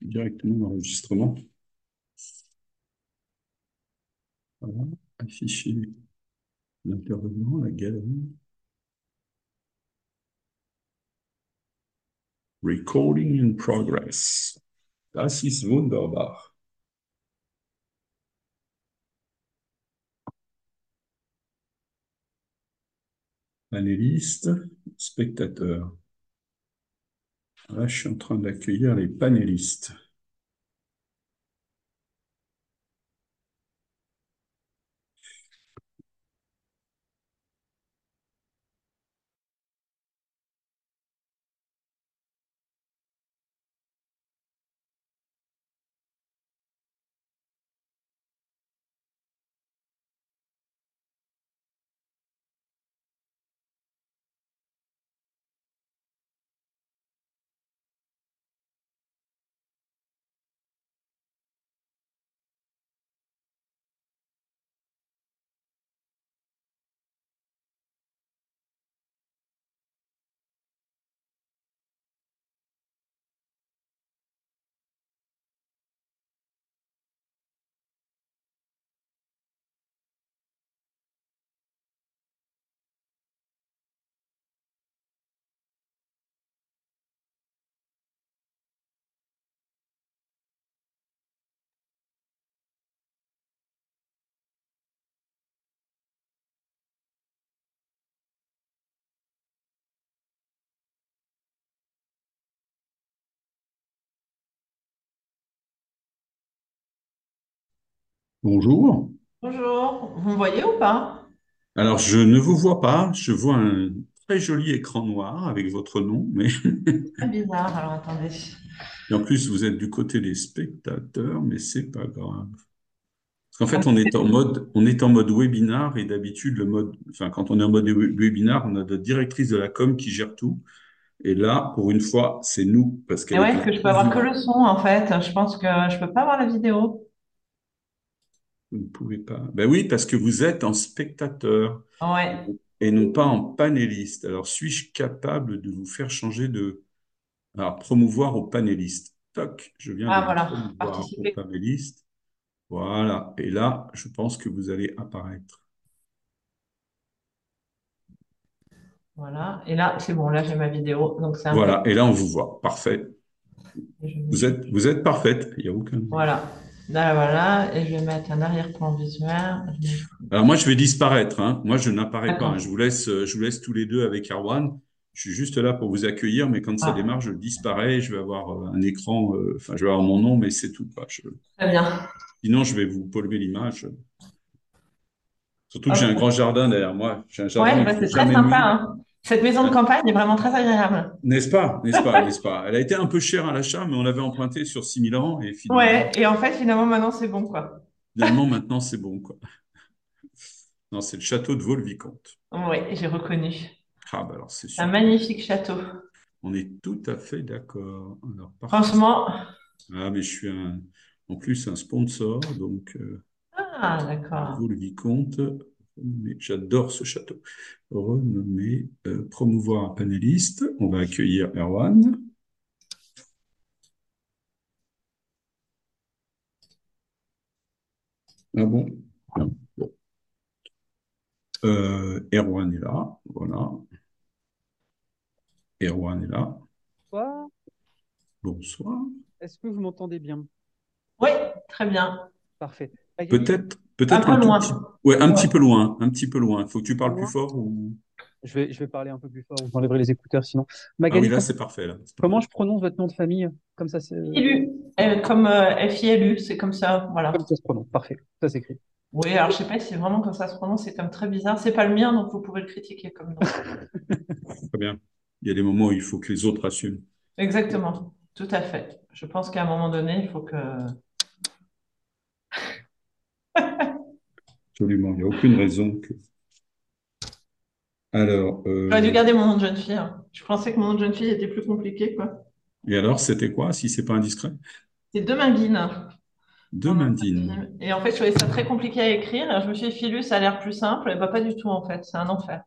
directement l'enregistrement. Voilà, afficher l'intervenant, la galerie. Recording in progress. Das ist wunderbar. Panélistes, spectateurs. Là, je suis en train d'accueillir les panélistes. Bonjour. Bonjour, vous me voyez ou pas? Alors, je ne vous vois pas. Je vois un très joli écran noir avec votre nom, mais Très bizarre, alors attendez. et en plus, vous êtes du côté des spectateurs, mais c'est pas grave. Parce qu'en fait, on est en mode, on est en mode webinar et d'habitude, le mode, enfin, quand on est en mode we- webinar, on a la directrice de la com qui gère tout. Et là, pour une fois, c'est nous, parce qu'elle ouais, parce que je peux avoir que le son en fait. Je pense que je peux pas avoir la vidéo. Vous ne pouvez pas. Ben oui, parce que vous êtes en spectateur Ouais. et non pas en panéliste. Alors, suis-je capable de vous faire changer de... Alors, promouvoir au panéliste? Toc, je viens Ah de voilà, promouvoir au participer. panéliste. Voilà. Et là, je pense que vous allez apparaître. Voilà. Et là, c'est bon, là j'ai ma vidéo. Donc Voilà. Et là, on vous voit. Parfait. je- Vous êtes, vous êtes parfaite. Il n'y a aucun... Voilà. Là, voilà. Et je vais mettre un arrière-plan visuel. Alors, moi, je vais disparaître. hein. Moi, je n'apparais pas. Hein. Je vous laisse, euh, je vous laisse tous les deux avec Erwan. Je suis juste là pour vous accueillir, mais quand ça Ah. démarre, je disparais. Je vais avoir euh, un écran, euh, enfin, je vais avoir mon nom, mais c'est tout. quoi. Je- Très bien. Sinon, je vais vous polluer l'image. Surtout que j'ai Hop. un grand jardin derrière moi. J'ai un jardin, Ouais, bah, c'est très sympa. hein. Cette maison de campagne est vraiment très agréable. N'est-ce pas? N'est-ce pas? N'est-ce pas? Elle a été un peu chère à l'achat, mais on l'avait emprunté sur 6000 ans et finalement, Ouais, et en fait, finalement, maintenant c'est bon quoi. finalement, maintenant, c'est bon, quoi. Non, c'est le château de Vaux-le-Vicomte. Ouais, j'ai reconnu. Ah, bah alors, c'est un magnifique château. On est tout à fait d'accord. Franchement. Ah, mais je suis un, en plus un sponsor, donc euh, Ah, d'accord. Vaux-le-Vicomte. J'adore ce château. Renommé, euh, promouvoir un panéliste. On va accueillir Erwan. Ah bon? Euh, Erwan est là. Voilà. Erwan est là. Bonsoir. Bonsoir. Est-ce que vous m'entendez bien? Oui, très bien. Parfait. Magali, Peut-être, Un peu un tout loin. petit, ouais, un Ouais. petit peu loin, un petit peu loin. Faut que tu parles plus fort ou... je vais, je vais parler un peu plus fort, vous enlèverez les écouteurs sinon. Ah oui, Magali, là, c'est parfait, là. Comment parfait. je prononce votre nom de famille? Comme ça, c'est, Filu, euh, comme euh, F-I-L-U, c'est comme ça, voilà. comme ça se prononce. Parfait. Ça s'écrit. Oui, alors je sais pas si c'est vraiment comme ça se prononce, c'est comme très bizarre. C'est pas le mien, donc vous pouvez le critiquer comme nom. Très bien. Il y a des moments où il faut que les autres assument. Exactement, tout à fait. Je pense qu'à un moment donné, il faut que... Absolument. Il n'y a aucune raison que... Alors, J'aurais dû euh, garder mon nom de jeune fille. hein. Je pensais que mon nom de jeune fille était plus compliqué, quoi. et alors, c'était quoi, si c'est pas indiscret? C'est Deminguine. De mon nom de Mandine. famille. Et en fait, je trouvais ça très compliqué à écrire. Je me suis dit, Filu, ça a l'air plus simple. Et bah, pas du tout, en fait. C'est un enfer.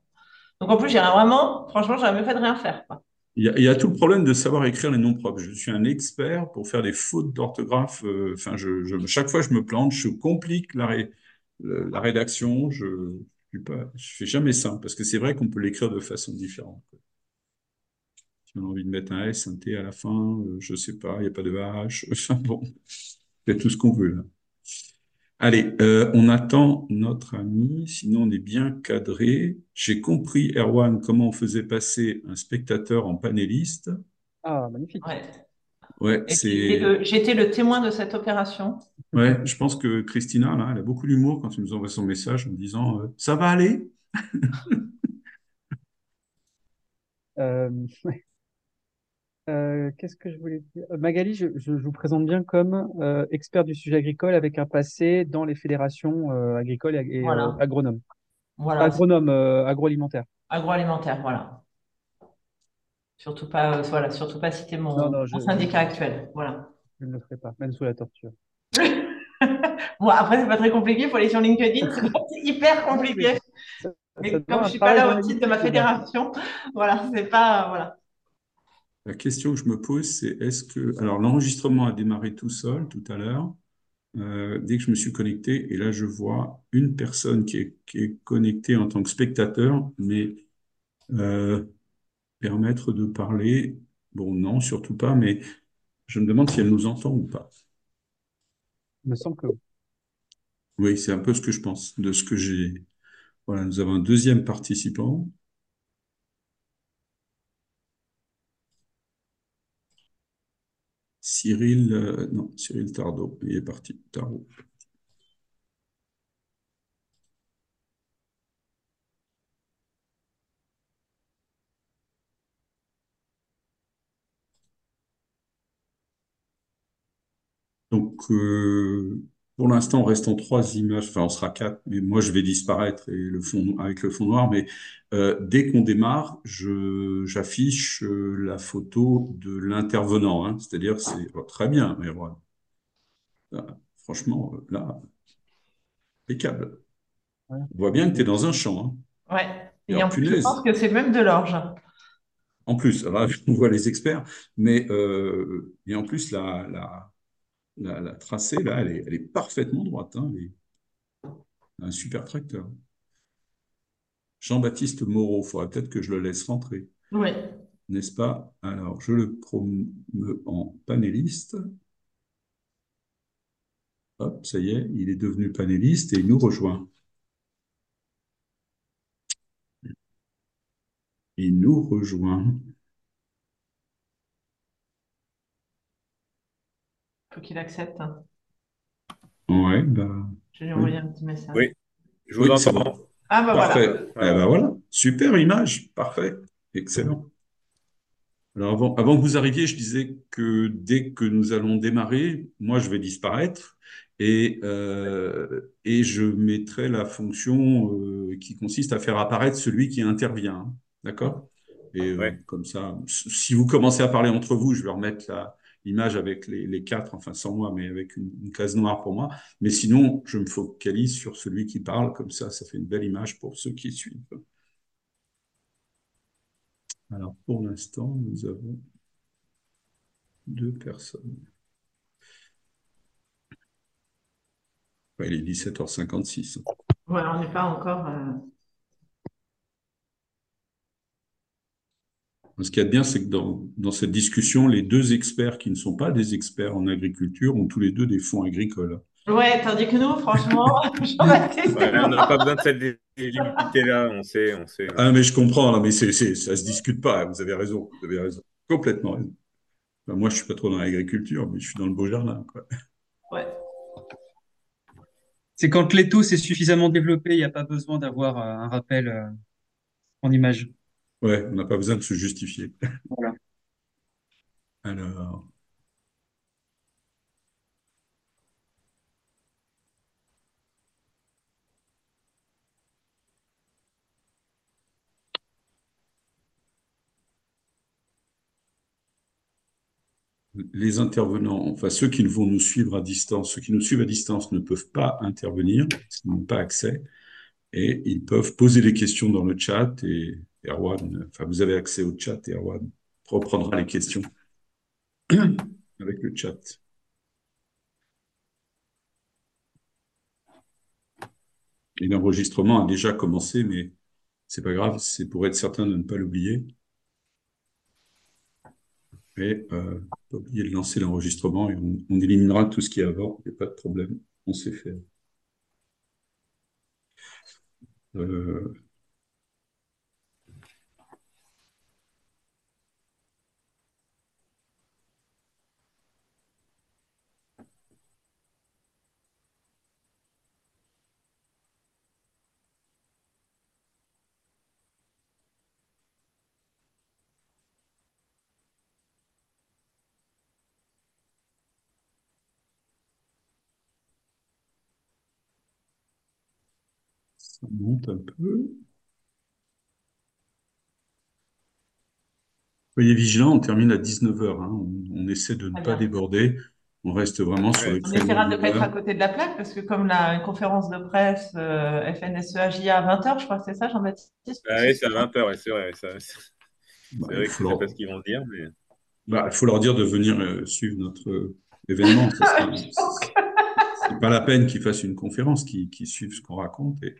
Donc, en plus, j'irais vraiment, franchement, j'aurais mieux fait de rien faire, quoi. Il y, a, il y a tout le problème de savoir écrire les noms propres. Je suis un expert pour faire des fautes d'orthographe. euh, Enfin, je, je- chaque fois, je me plante, je complique la, ré- le- la rédaction. Je, je fais jamais simple parce que c'est vrai qu'on peut l'écrire de façon différente. Si on a envie de mettre un S, un T à la fin, euh, je sais pas, il n'y a pas de H. Enfin bon, fait tout ce qu'on veut là. Allez, euh, on attend notre ami, sinon on est bien cadré. J'ai compris, Erwan, comment on faisait passer un spectateur en panéliste. Ah, magnifique. Ouais. Ouais, Et c'est, j'étais le, j'étais le témoin de cette opération. Ouais, je pense que Christina, là, elle a beaucoup d'humour quand tu nous envoies son message en disant euh, Ça va aller? Euh, ouais. Euh, qu'est-ce que je voulais dire? Magali, je, je- je vous présente bien comme euh, expert du sujet agricole avec un passé dans les fédérations euh, agricoles et, et, euh, Voilà. agronomes. Voilà. Agronome, euh, agroalimentaire. Agroalimentaire, voilà. Surtout pas, euh, voilà, surtout pas citer mon, Non, non, je, mon syndicat actuel. Voilà. je ne le ferai pas, même sous la torture. Bon, après, c'est pas très compliqué. Il faut aller sur LinkedIn. C'est pas hyper compliqué. Mais comme je suis pas là au titre de ma fédération, voilà, c'est pas, voilà. La question que je me pose, c'est est-ce que. Alors, l'enregistrement a démarré tout seul tout à l'heure. Euh, dès que je me suis connecté, et là, je vois une personne qui est, qui est connectée en tant que spectateur, mais euh, permettre de parler, bon, non, surtout pas, mais je me demande si elle nous entend ou pas. Il me semble que Oui, c'est un peu ce que je pense, de ce que j'ai. Voilà, nous avons un deuxième participant. Cyril, euh, non, Cyril Tardo, il est parti. Tardo. Donc, euh, pour l'instant, on reste en trois images. Enfin, on sera quatre, mais moi, je vais disparaître et le fond, avec le fond noir. Mais euh, dès qu'on démarre, je, j'affiche euh, la photo de l'intervenant. Hein. C'est-à-dire, c'est oh, très bien, Erwan. Là, franchement, euh, là, impeccable. ouais. On voit bien que tu es dans un champ. Hein. Ouais. Et en plus, je pense que c'est même de l'orge. En plus, là, on voit les experts, mais euh, et en plus, la, la, la, la tracée, là, elle est, elle est parfaitement droite. Hein. Elle est- un super tracteur. Jean-Baptiste Moreau, il faudrait peut-être que je le laisse rentrer, Oui. n'est-ce pas? Alors, je le promeux en panéliste. Hop, ça y est, il est devenu panéliste et il nous rejoint. Il nous rejoint. Faut qu'il accepte. Ouais, bah, Je vais lui oui. envoyer un petit message. Oui, je vous Oui, c'est entends. bon. Ah, bah voilà. Eh ben voilà, super image, parfait, excellent. Alors avant, avant que vous arriviez, je disais que dès que nous allons démarrer, moi je vais disparaître et, euh, et je mettrai la fonction euh, qui consiste à faire apparaître celui qui intervient. hein. D'accord? Et euh, comme ça, si vous commencez à parler entre vous, je vais remettre la, l'image avec les, les quatre, enfin sans moi, mais avec une, case noire pour moi. Mais sinon, je me focalise sur celui qui parle, comme ça, ça fait une belle image pour ceux qui suivent. Alors, pour l'instant, nous avons deux personnes. Il est 17h56. Ouais, on n'est pas encore. euh, Ce qu'il y a de bien, c'est que dans, dans cette discussion, les deux experts qui ne sont pas des experts en agriculture ont tous les deux des fonds agricoles. Ouais, tandis que nous, franchement, Ouais, on n'a pas besoin de cette légitimité-là, on sait, on sait. Ah, mais je comprends, là, mais c'est, c'est, ça se discute pas. Vous avez raison, vous avez raison, complètement raison. Moi, je suis pas trop dans l'agriculture, mais je suis dans le beau jardin, quoi. Ouais. C'est quand l'éthos est suffisamment développé, il n'y a pas besoin d'avoir euh, un rappel euh, en image. Ouais, on n'a pas besoin de se justifier. Voilà. Alors, les intervenants, enfin ceux qui vont nous suivre à distance, ceux qui nous suivent à distance ne peuvent pas intervenir, ils n'ont pas accès, et ils peuvent poser des questions dans le chat, et Erwan, enfin vous avez accès au chat, Erwan reprendra les questions avec le chat. Et l'enregistrement a déjà commencé, mais c'est pas grave, c'est pour être certain de ne pas l'oublier. Et euh, pas oublier de lancer l'enregistrement et on, on, éliminera tout ce qui est avant, il n'y a pas de problème, on sait faire. Euh, Ça monte un peu. Soyez vigilants, on termine à 19h. Hein. On, on, essaie de ne pas déborder. On reste vraiment sur les On essaiera de ne pas être à côté de la plaque parce que comme la une conférence de presse euh, FNSEAJA à 20h, je crois que c'est ça, Jean-Baptiste? Ah oui, c'est à 20h, ouais, c'est vrai. C'est Bah, c'est il vrai que faut je sais leur, pas ce qu'ils vont dire, mais bah, il faut leur dire de venir euh, suivre notre euh, événement. Que- c'est pas la peine qu'ils fassent une conférence, qu'ils qu'ils suivent ce qu'on raconte. Et...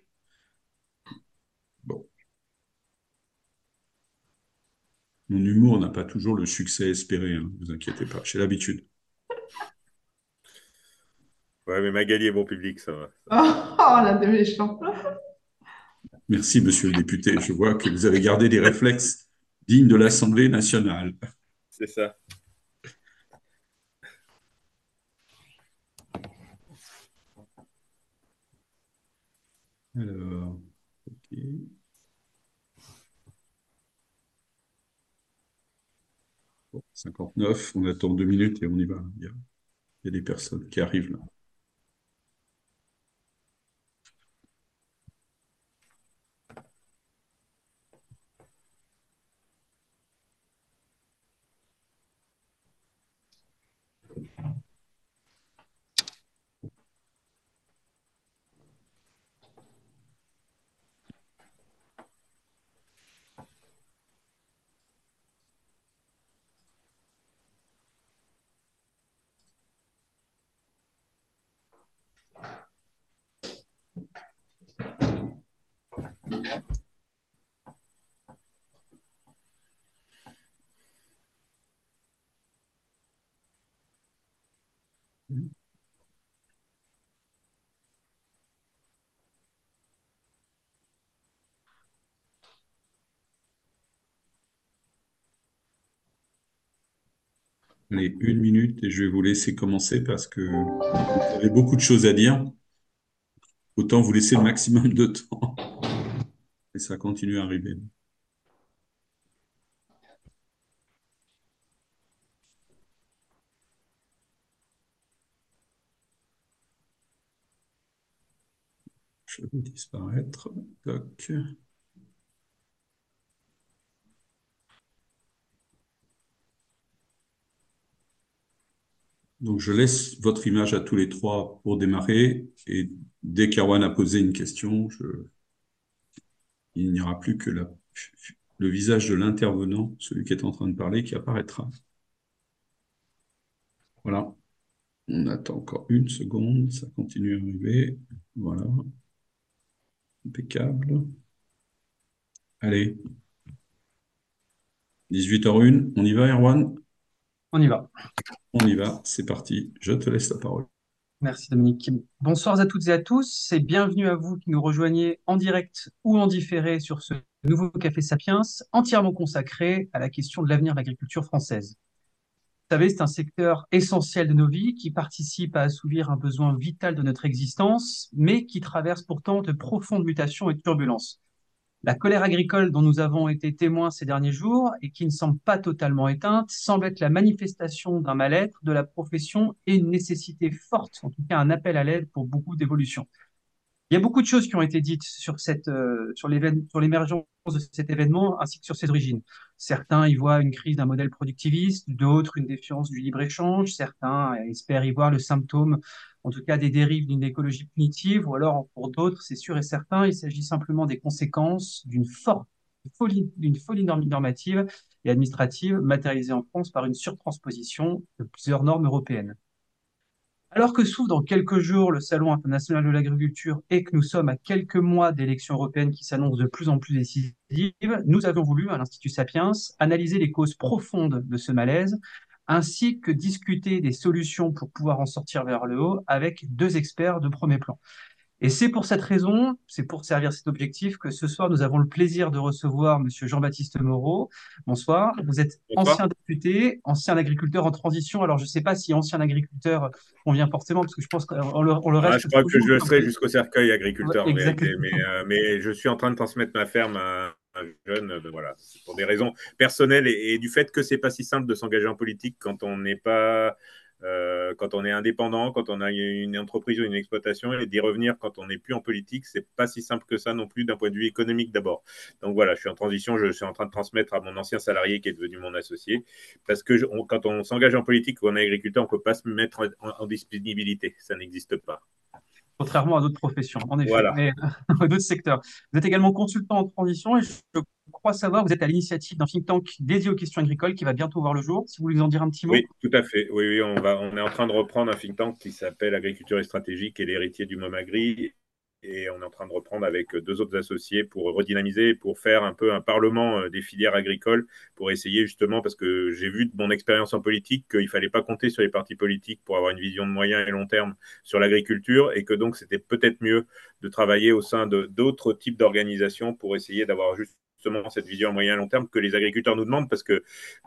Bon, mon humour n'a pas toujours le succès espéré, hein, vous inquiétez pas, j'ai l'habitude. ouais, mais Magali est bon public, ça va. Oh, là, de méchant. Merci, monsieur le député. Je vois que vous avez gardé des réflexes dignes de l'Assemblée nationale. C'est ça. Alors, ok. 59, on attend deux minutes et on y va. Il y a, des personnes qui arrivent là. Allez, une minute et je vais vous laisser commencer parce que vous avez beaucoup de choses à dire. Autant vous laisser le maximum de temps. Et ça continue à arriver. Je vais disparaître. Donc, je laisse votre image à tous les trois pour démarrer. Et dès qu'Erwan a posé une question, je... il n'y aura plus que la... le visage de l'intervenant, celui qui est en train de parler, qui apparaîtra. Voilà. On attend encore une seconde. Ça continue à arriver. Voilà. Impeccable. Allez. 18h01. On y va, Erwan? On y va. On y va. C'est parti. Je te laisse la parole. Merci Dominique. Bonsoir à toutes et à tous et bienvenue à vous qui nous rejoignez en direct ou en différé sur ce nouveau Café Sapiens entièrement consacré à la question de l'avenir de l'agriculture française. Vous savez, c'est un secteur essentiel de nos vies qui participe à assouvir un besoin vital de notre existence, mais qui traverse pourtant de profondes mutations et turbulences. La colère agricole dont nous avons été témoins ces derniers jours et qui ne semble pas totalement éteinte semble être la manifestation d'un mal-être de la profession et une nécessité forte, en tout cas un appel à l'aide pour beaucoup d'évolutions. Il y a beaucoup de choses qui ont été dites sur cette, euh, sur l'émergence de cet événement ainsi que sur ses origines. Certains y voient une crise d'un modèle productiviste, d'autres une défiance du libre-échange, certains espèrent y voir le symptôme, en tout cas des dérives d'une écologie punitive, ou alors pour d'autres, c'est sûr et certain, il s'agit simplement des conséquences d'une forte folie, normative et administrative matérialisée en France par une surtransposition de plusieurs normes européennes. Alors que s'ouvre dans quelques jours le Salon international de l'agriculture et que nous sommes à quelques mois d'élections européennes qui s'annoncent de plus en plus décisives, nous avons voulu, à l'Institut Sapiens, analyser les causes profondes de ce malaise, ainsi que discuter des solutions pour pouvoir en sortir vers le haut avec deux experts de premier plan. Et c'est pour cette raison, c'est pour servir cet objectif que ce soir, nous avons le plaisir de recevoir Monsieur Jean-Baptiste Moreau. Bonsoir. Vous êtes Bonsoir. ancien député, ancien agriculteur en transition. Alors, je ne sais pas si ancien agriculteur convient forcément, parce que je pense qu'on le, on le Ah, reste. je crois que je le serai jusqu'au cercueil agriculteur, Ouais, mais, euh, mais je suis en train de transmettre ma ferme à un jeune, euh, voilà, C'est pour des raisons personnelles et, du fait que c'est pas si simple de s'engager en politique quand on n'est pas, euh, quand on est indépendant, quand on a une entreprise ou une exploitation et d'y revenir quand on n'est plus en politique, c'est pas si simple que ça non plus d'un point de vue économique d'abord. Donc voilà, je suis en transition, je suis en train de transmettre à mon ancien salarié qui est devenu mon associé, parce que quand on s'engage en politique ou en agriculteur, on peut pas se mettre en disponibilité, ça n'existe pas. Contrairement à d'autres professions, en effet, Voilà. mais à d'autres secteurs. Vous êtes également consultant en transition et je crois savoir, vous êtes à l'initiative d'un think tank dédié aux questions agricoles qui va bientôt voir le jour. Si vous voulez nous en dire un petit mot. Oui, tout à fait. Oui, oui, on va, on est en train de reprendre un think tank qui s'appelle Agriculture et Stratégie, qui est l'héritier du Momagri. Et on est en train de reprendre avec deux autres associés pour redynamiser, pour faire un peu un parlement euh, des filières agricoles, pour essayer justement, parce que j'ai vu de mon expérience en politique qu'il fallait pas compter sur les partis politiques pour avoir une vision de moyen et long terme sur l'agriculture, et que donc c'était peut-être mieux de travailler au sein de d'autres types d'organisations pour essayer d'avoir juste justement cette vision à moyen et long terme que les agriculteurs nous demandent parce que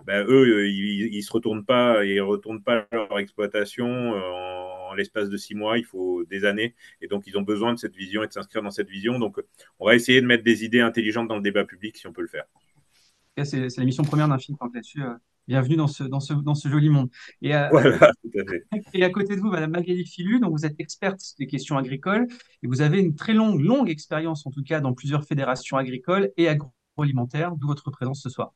ben, eux, ils, ils se retournent pas, ils retournent pas leur exploitation euh, en, en l'espace de six mois. Il faut des années et donc ils ont besoin de cette vision et de s'inscrire dans cette vision. Donc, on va essayer de mettre des idées intelligentes dans le débat public si on peut le faire. C'est la mission première d'un tank là-dessus. euh, Bienvenue dans ce, dans ce, dans ce joli monde. Et, euh, Voilà, tout à fait. et à côté de vous, Madame Magali Filu, donc vous êtes experte des questions agricoles et vous avez une très longue, longue expérience en tout cas dans plusieurs fédérations agricoles et agroalimentaires, d'où votre présence ce soir.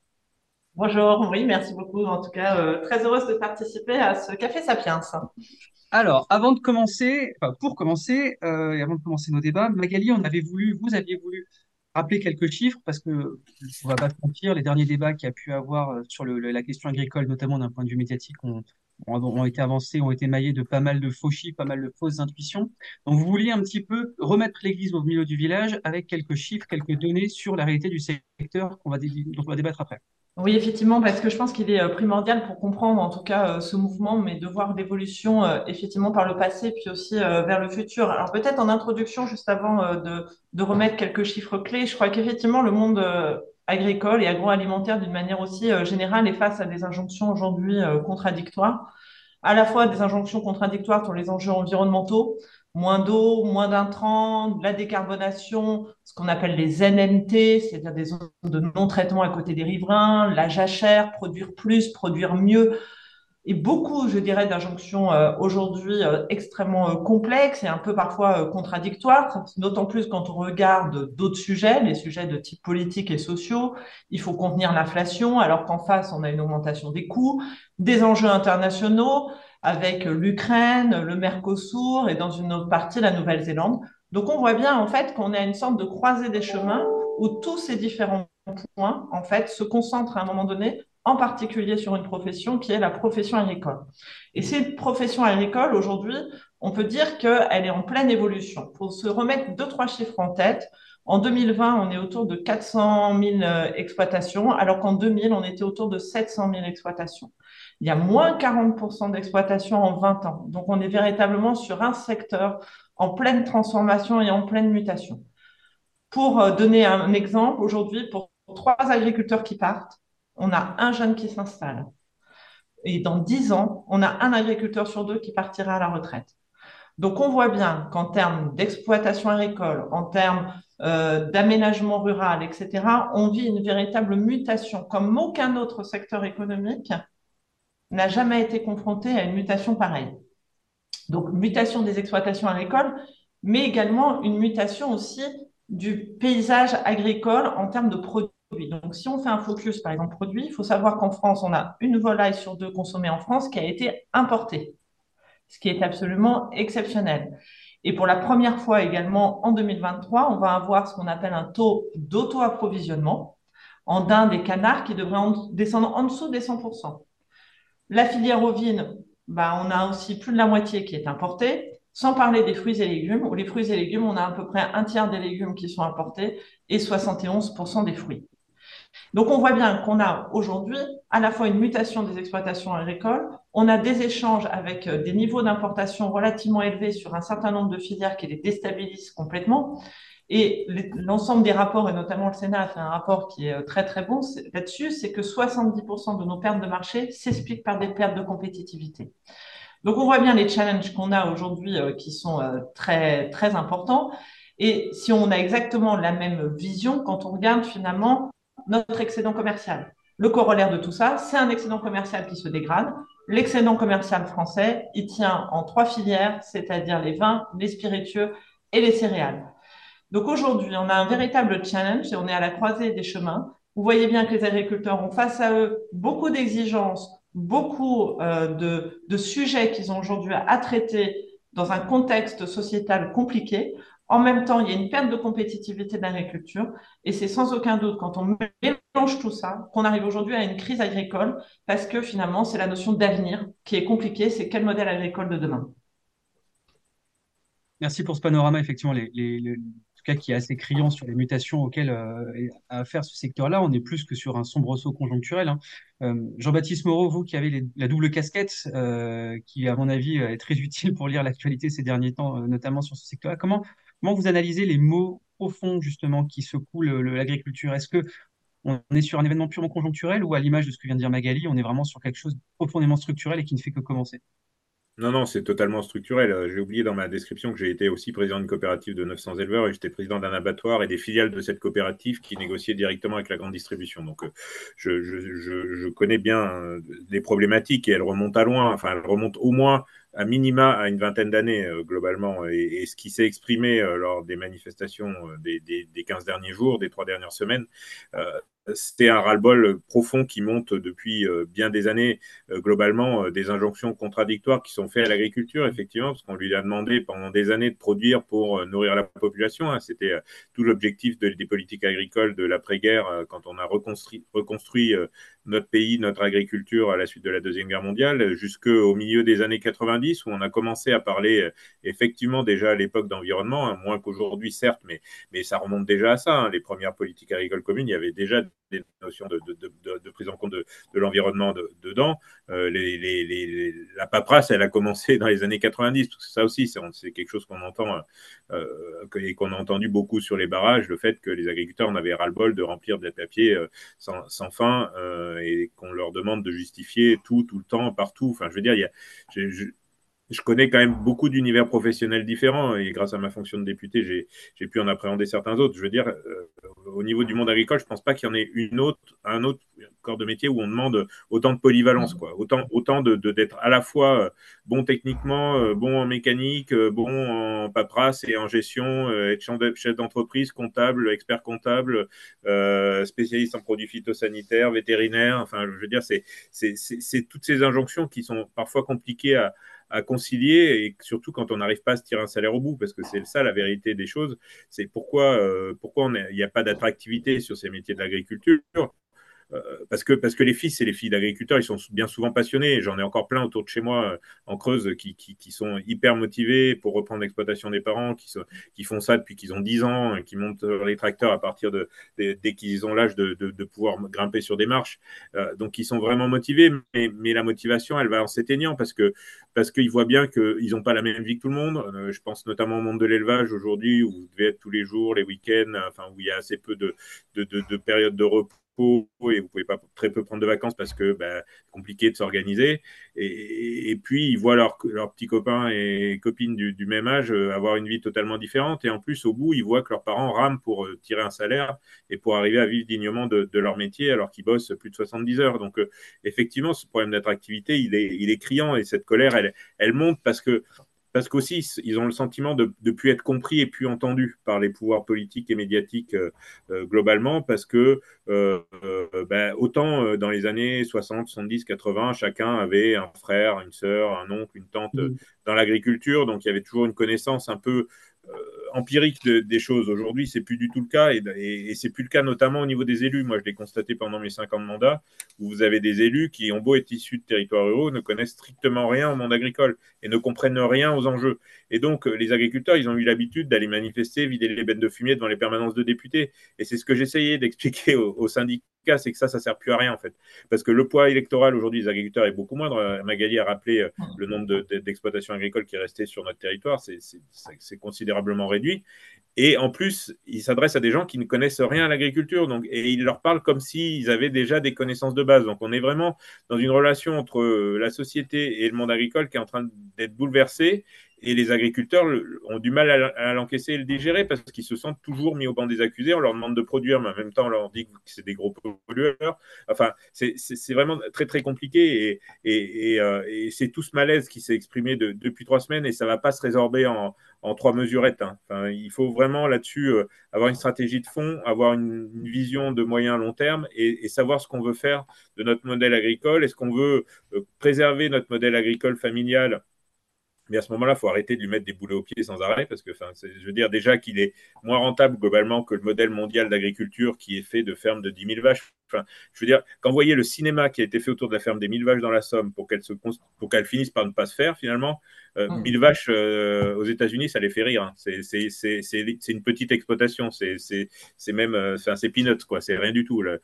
Bonjour, oui, merci beaucoup. En tout cas, euh, très heureuse de participer à ce Café Sapiens. Alors, avant de commencer, enfin, pour commencer, euh, et avant de commencer nos débats, Magali, on avait voulu, vous aviez voulu rappeler quelques chiffres parce que on va pas se mentir, les derniers débats qu'il y a pu avoir euh, sur le- le- la question agricole, notamment d'un point de vue médiatique, ont, ont, été avancés, ont été maillés de pas mal de faux chiffres, pas mal de fausses intuitions. Donc, vous vouliez un petit peu remettre l'église au milieu du village avec quelques chiffres, quelques données sur la réalité du secteur qu'on va dont on va débattre après. Oui, effectivement, parce que je pense qu'il est euh, primordial pour comprendre en tout cas euh, ce mouvement, mais de voir l'évolution euh, effectivement par le passé, puis aussi vers le futur. Alors peut-être en introduction, juste avant de, remettre quelques chiffres clés, je crois qu'effectivement le monde agricole et agroalimentaire d'une manière aussi euh, générale est face à des injonctions aujourd'hui euh, contradictoires, à la fois des injonctions contradictoires sur les enjeux environnementaux, moins d'eau, moins d'intrants, la décarbonation, ce qu'on appelle les NNT, c'est-à-dire des zones de non-traitement à côté des riverains, la jachère, produire plus, produire mieux, et beaucoup, je dirais, d'injonctions euh, aujourd'hui euh, extrêmement euh, complexes et un peu parfois contradictoires, d'autant plus quand on regarde d'autres sujets, les sujets de type politique et sociaux. Il faut contenir l'inflation, alors qu'en face, on a une augmentation des coûts, des enjeux internationaux avec l'Ukraine, le Mercosur et dans une autre partie, la Nouvelle-Zélande. Donc, on voit bien, en fait, qu'on à une sorte de croisée des chemins où tous ces différents points, en fait, se concentrent à un moment donné en particulier sur une profession qui est la profession agricole. Et cette profession agricole, aujourd'hui, on peut dire qu'elle est en pleine évolution. Pour se remettre deux, trois chiffres en tête, en 2020, on est autour de 400 000 exploitations, alors qu'en 2000, on était autour de 700 000 exploitations. Il y a moins 40% d'exploitations en 20 ans. Donc, on est véritablement sur un secteur en pleine transformation et en pleine mutation. Pour donner un exemple, aujourd'hui, pour trois agriculteurs qui partent, on a un jeune qui s'installe. Et dans dix ans, on a un agriculteur sur deux qui partira à la retraite. Donc, on voit bien qu'en termes d'exploitation agricole, en termes euh, d'aménagement rural, etc., on vit une véritable mutation, comme aucun autre secteur économique n'a jamais été confronté à une mutation pareille. Donc, mutation des exploitations agricoles, mais également une mutation aussi du paysage agricole en termes de produits. Donc, si on fait un focus, par exemple, produit, il faut savoir qu'en France, on a une volaille sur deux consommée en France qui a été importée, ce qui est absolument exceptionnel. Et pour la première fois également en 2023, on va avoir ce qu'on appelle un taux d'auto-approvisionnement. en dinde et canard qui devraient descendre en dessous des 100%. La filière ovine, bah, on a aussi plus de la moitié qui est importée, sans parler des fruits et légumes, où les fruits et légumes, on a à peu près un tiers des légumes qui sont importés et 71% des fruits. Donc on voit bien qu'on a aujourd'hui à la fois une mutation des exploitations agricoles, on a des échanges avec euh, des niveaux d'importation relativement élevés sur un certain nombre de filières qui les déstabilisent complètement. Et l'ensemble des rapports, et notamment le Sénat a fait un rapport qui est euh, très très bon là-dessus, c'est que 70% de nos pertes de marché s'expliquent par des pertes de compétitivité. Donc on voit bien les challenges qu'on a aujourd'hui euh, qui sont très très importants. Et si on a exactement la même vision, quand on regarde finalement notre excédent commercial. Le corollaire de tout ça, c'est un excédent commercial qui se dégrade. L'excédent commercial français, il tient en trois filières, c'est-à-dire les vins, les spiritueux et les céréales. Donc aujourd'hui, on a un véritable challenge et on est à la croisée des chemins. Vous voyez bien que les agriculteurs ont face à eux beaucoup d'exigences, beaucoup euh, de, de sujets qu'ils ont aujourd'hui à traiter dans un contexte sociétal compliqué. En même temps, il y a une perte de compétitivité de l'agriculture et c'est sans aucun doute quand on mélange tout ça qu'on arrive aujourd'hui à une crise agricole parce que finalement, c'est la notion d'avenir qui est compliquée, c'est quel modèle agricole de demain? Merci pour ce panorama, effectivement, les, tout cas qui est assez criant sur les mutations auxquelles euh, a affaire ce secteur-là. On est plus que sur un sombresaut conjoncturel. Hein. Euh, Jean-Baptiste Moreau, vous qui avez la double casquette, euh, qui à mon avis est très utile pour lire l'actualité ces derniers temps, notamment sur ce secteur-là, comment Comment vous analysez les mots profonds justement qui secouent l'agriculture? Est-ce que on est sur un événement purement conjoncturel ou à l'image de ce que vient de dire Magali, on est vraiment sur quelque chose de profondément structurel et qui ne fait que commencer? Non, non, c'est totalement structurel. J'ai oublié dans ma description que j'ai été aussi président d'une coopérative de 900 éleveurs et j'étais président d'un abattoir et des filiales de cette coopérative qui négociaient directement avec la grande distribution. Donc, euh, je, je connais bien euh, les problématiques et elles remontent à loin. Enfin, elles remontent au moins à minima à une vingtaine d'années euh, globalement. Et, ce qui s'est exprimé euh, lors des manifestations euh, des, des, 15 derniers jours, des trois dernières semaines, c'était un ras-le-bol profond qui monte depuis bien des années, globalement, des injonctions contradictoires qui sont faites à l'agriculture, effectivement, parce qu'on lui a demandé pendant des années de produire pour nourrir la population. Hein. C'était tout l'objectif des politiques agricoles de l'après-guerre, quand on a reconstruit, notre pays, notre agriculture à la suite de la Deuxième Guerre mondiale, jusqu'au milieu des années 90, où on a commencé à parler euh, effectivement déjà à l'époque d'environnement, hein, moins qu'aujourd'hui certes, mais, mais ça remonte déjà à ça. Hein. Les premières politiques agricoles communes, il y avait déjà des notions de, de, de, prise en compte de, l'environnement dedans. Euh, la paperasse, elle a commencé dans les années 90, parce que ça aussi, c'est quelque chose qu'on entend euh, et qu'on a entendu beaucoup sur les barrages, le fait que les agriculteurs en avaient ras-le-bol de remplir des papiers sans, sans fin et qu'on leur demande de justifier tout, tout le temps, partout. Enfin, je veux dire, il y a, je connais quand même beaucoup d'univers professionnels différents et grâce à ma fonction de député, j'ai pu en appréhender certains autres. Je veux dire, euh, au niveau du monde agricole, je ne pense pas qu'il y en ait une autre, un autre corps de métier où on demande autant de polyvalence, quoi. Autant, autant d'être à la fois euh, bon techniquement, euh, bon en mécanique, bon en paperasse et en gestion, être chef d'entreprise, comptable, expert comptable, spécialiste en produits phytosanitaires, vétérinaire. Enfin, je veux dire, c'est toutes ces injonctions qui sont parfois compliquées à à concilier et surtout quand on n'arrive pas à se tirer un salaire au bout, parce que c'est ça la vérité des choses. C'est pourquoi, euh, pourquoi il n'y a pas d'attractivité sur ces métiers de l'agriculture. Euh, parce, que, parce que les fils et les filles d'agriculteurs, ils sont bien souvent passionnés. J'en ai encore plein autour de chez moi euh, en Creuse qui, qui, sont hyper motivés pour reprendre l'exploitation des parents, qui, qui font ça depuis qu'ils ont 10 ans, qui montent les tracteurs à partir de, dès qu'ils ont l'âge de, de, de, pouvoir grimper sur des marches. Euh, donc ils sont vraiment motivés, mais, mais, la motivation, elle va en s'éteignant parce que parce qu'ils voient bien qu'ils n'ont pas la même vie que tout le monde. Je pense notamment au monde de l'élevage aujourd'hui où vous devez être tous les jours, les week-ends, enfin où il y a assez peu de, de, de, de périodes de repos et vous pouvez pas très peu prendre de vacances parce que bah, compliqué de s'organiser. Et, puis ils voient leurs petits copains et copines du, même âge euh, avoir une vie totalement différente. Et en plus, au bout, ils voient que leurs parents rament pour euh, tirer un salaire et pour arriver à vivre dignement de, leur métier alors qu'ils bossent plus de 70 heures. Donc euh, effectivement, ce problème d'attractivité, il est, il est criant et cette colère, elle, elle monte parce que parce qu'aussi, ils ont le sentiment de ne plus être compris et plus entendus par les pouvoirs politiques et médiatiques euh, euh, globalement, parce que euh, ben, autant dans les années 60, 70, 80, chacun avait un frère, une sœur, un oncle, une tante mmh. dans l'agriculture, donc il y avait toujours une connaissance un peu empirique des choses. Aujourd'hui, c'est plus du tout le cas et, c'est plus le cas notamment au niveau des élus. Moi, je l'ai constaté pendant mes cinq ans de mandat où vous avez des élus qui ont beau être issus de territoires ruraux, ne connaissent strictement rien au monde agricole et ne comprennent rien aux enjeux. Et donc, les agriculteurs, ils ont eu l'habitude d'aller manifester, vider les bennes de fumier devant les permanences de députés. Et c'est ce que j'essayais d'expliquer aux, syndicats, c'est que ça, ça sert plus à rien en fait, parce que le poids électoral aujourd'hui des agriculteurs est beaucoup moindre. Magali a rappelé euh, le nombre d'exploitations agricoles qui est resté sur notre territoire, c'est considérablement réduit. Et en plus, il s'adresse à des gens qui ne connaissent rien à l'agriculture. Donc, et il leur parle comme s'ils avaient déjà des connaissances de base. Donc, on est vraiment dans une relation entre euh, la société et le monde agricole qui est en train d'être bouleversée et les agriculteurs ont du mal à, l'encaisser et le digérer parce qu'ils se sentent toujours mis au banc des accusés. On leur demande de produire, mais en même temps, on leur dit que c'est des gros pollueurs. Enfin, c'est vraiment très, très compliqué et, euh, et, c'est tout ce malaise qui s'est exprimé depuis trois semaines et ça ne va pas se résorber en, trois mesurettes. Hein. Il faut vraiment là-dessus euh, avoir une stratégie de fond, avoir une, vision de moyen à long terme et, et savoir ce qu'on veut faire de notre modèle agricole. Est-ce qu'on veut euh, préserver notre modèle agricole familial mais à ce moment-là, il faut arrêter de lui mettre des boulets aux pieds sans arrêt, parce que je veux dire déjà qu'il est moins rentable globalement que le modèle mondial d'agriculture qui est fait de fermes de 10 000 vaches. Enfin, je veux dire, quand vous voyez le cinéma qui a été fait autour de la ferme des 1000 vaches dans la Somme pour qu'elle qu finisse par ne pas se faire finalement, euh, 1000 mmh. vaches euh, aux États-Unis, ça les fait rire. Hein. C'est une petite exploitation. C'est même, euh, c'est peanuts, quoi. C'est rien du tout. La,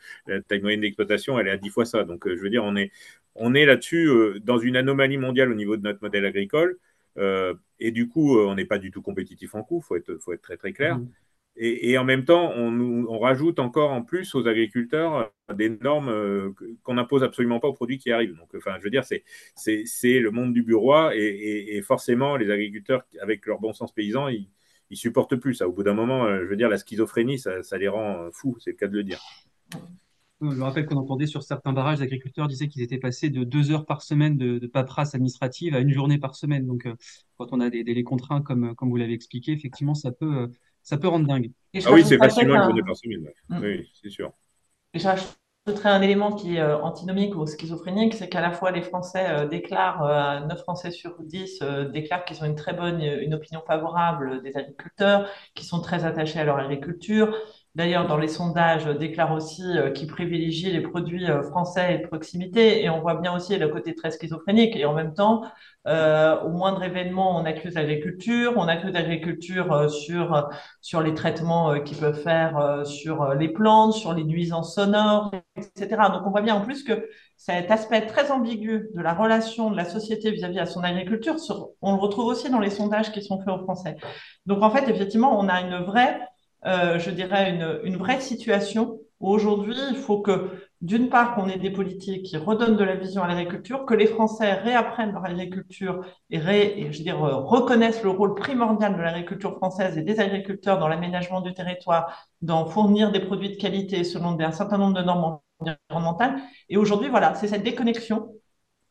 taille moyenne d'exploitation, elle est à 10 fois ça. Donc, euh, je veux dire, on est, on est là-dessus euh, dans une anomalie mondiale au niveau de notre modèle agricole. Euh, et du coup, euh, on n'est pas du tout compétitif en coût, il faut être, faut être très très clair. Mmh. Et, en même temps, on, on, rajoute encore en plus aux agriculteurs des normes qu'on n'impose absolument pas aux produits qui arrivent. Donc, enfin, je veux dire, c'est le monde du bureau et, et, forcément, les agriculteurs, avec leur bon sens paysan, ils, ils supportent plus ça. Au bout d'un moment, je veux dire, la schizophrénie, ça, ça les rend fous, c'est le cas de le dire. Je me rappelle qu'on entendait sur certains barrages, les agriculteurs disaient qu'ils étaient passés de deux heures par semaine de, de paperasse administrative à une journée par semaine. Donc, euh, quand on a des délais contraints, comme, comme vous l'avez expliqué, effectivement, ça peut, euh, ça peut rendre dingue. Ah oui, c'est facilement une journée par semaine. Mm. Oui, c'est sûr. Et je rajouterais un élément qui est euh, antinomique ou schizophrénique, c'est qu'à la fois les Français déclarent, 9 Français sur 10 déclarent qu'ils ont une très bonne, une opinion favorable des agriculteurs, qui sont très attachés à leur agriculture d'ailleurs dans les sondages, déclare aussi euh, qu'il privilégie les produits euh, français et de proximité. Et on voit bien aussi le côté très schizophrénique. Et en même temps, euh, au moindre événement, on accuse l'agriculture, on accuse l'agriculture sur, sur les traitements qu'ils peuvent faire sur les plantes, sur les nuisances sonores, etc. Donc on voit bien en plus que cet aspect très ambigu de la relation de la société vis-à-vis -vis à son agriculture, on le retrouve aussi dans les sondages qui sont faits aux Français. Donc en fait, effectivement, on a une vraie euh, je dirais, une, une, vraie situation où aujourd'hui, il faut que, d'une part, qu'on ait des politiques qui redonnent de la vision à l'agriculture, que les Français réapprennent leur agriculture et, ré, je veux dire, euh, reconnaissent le rôle primordial de l'agriculture française et des agriculteurs dans l'aménagement du territoire, dans fournir des produits de qualité selon un certain nombre de normes environnementales. Et aujourd'hui, voilà, c'est cette déconnexion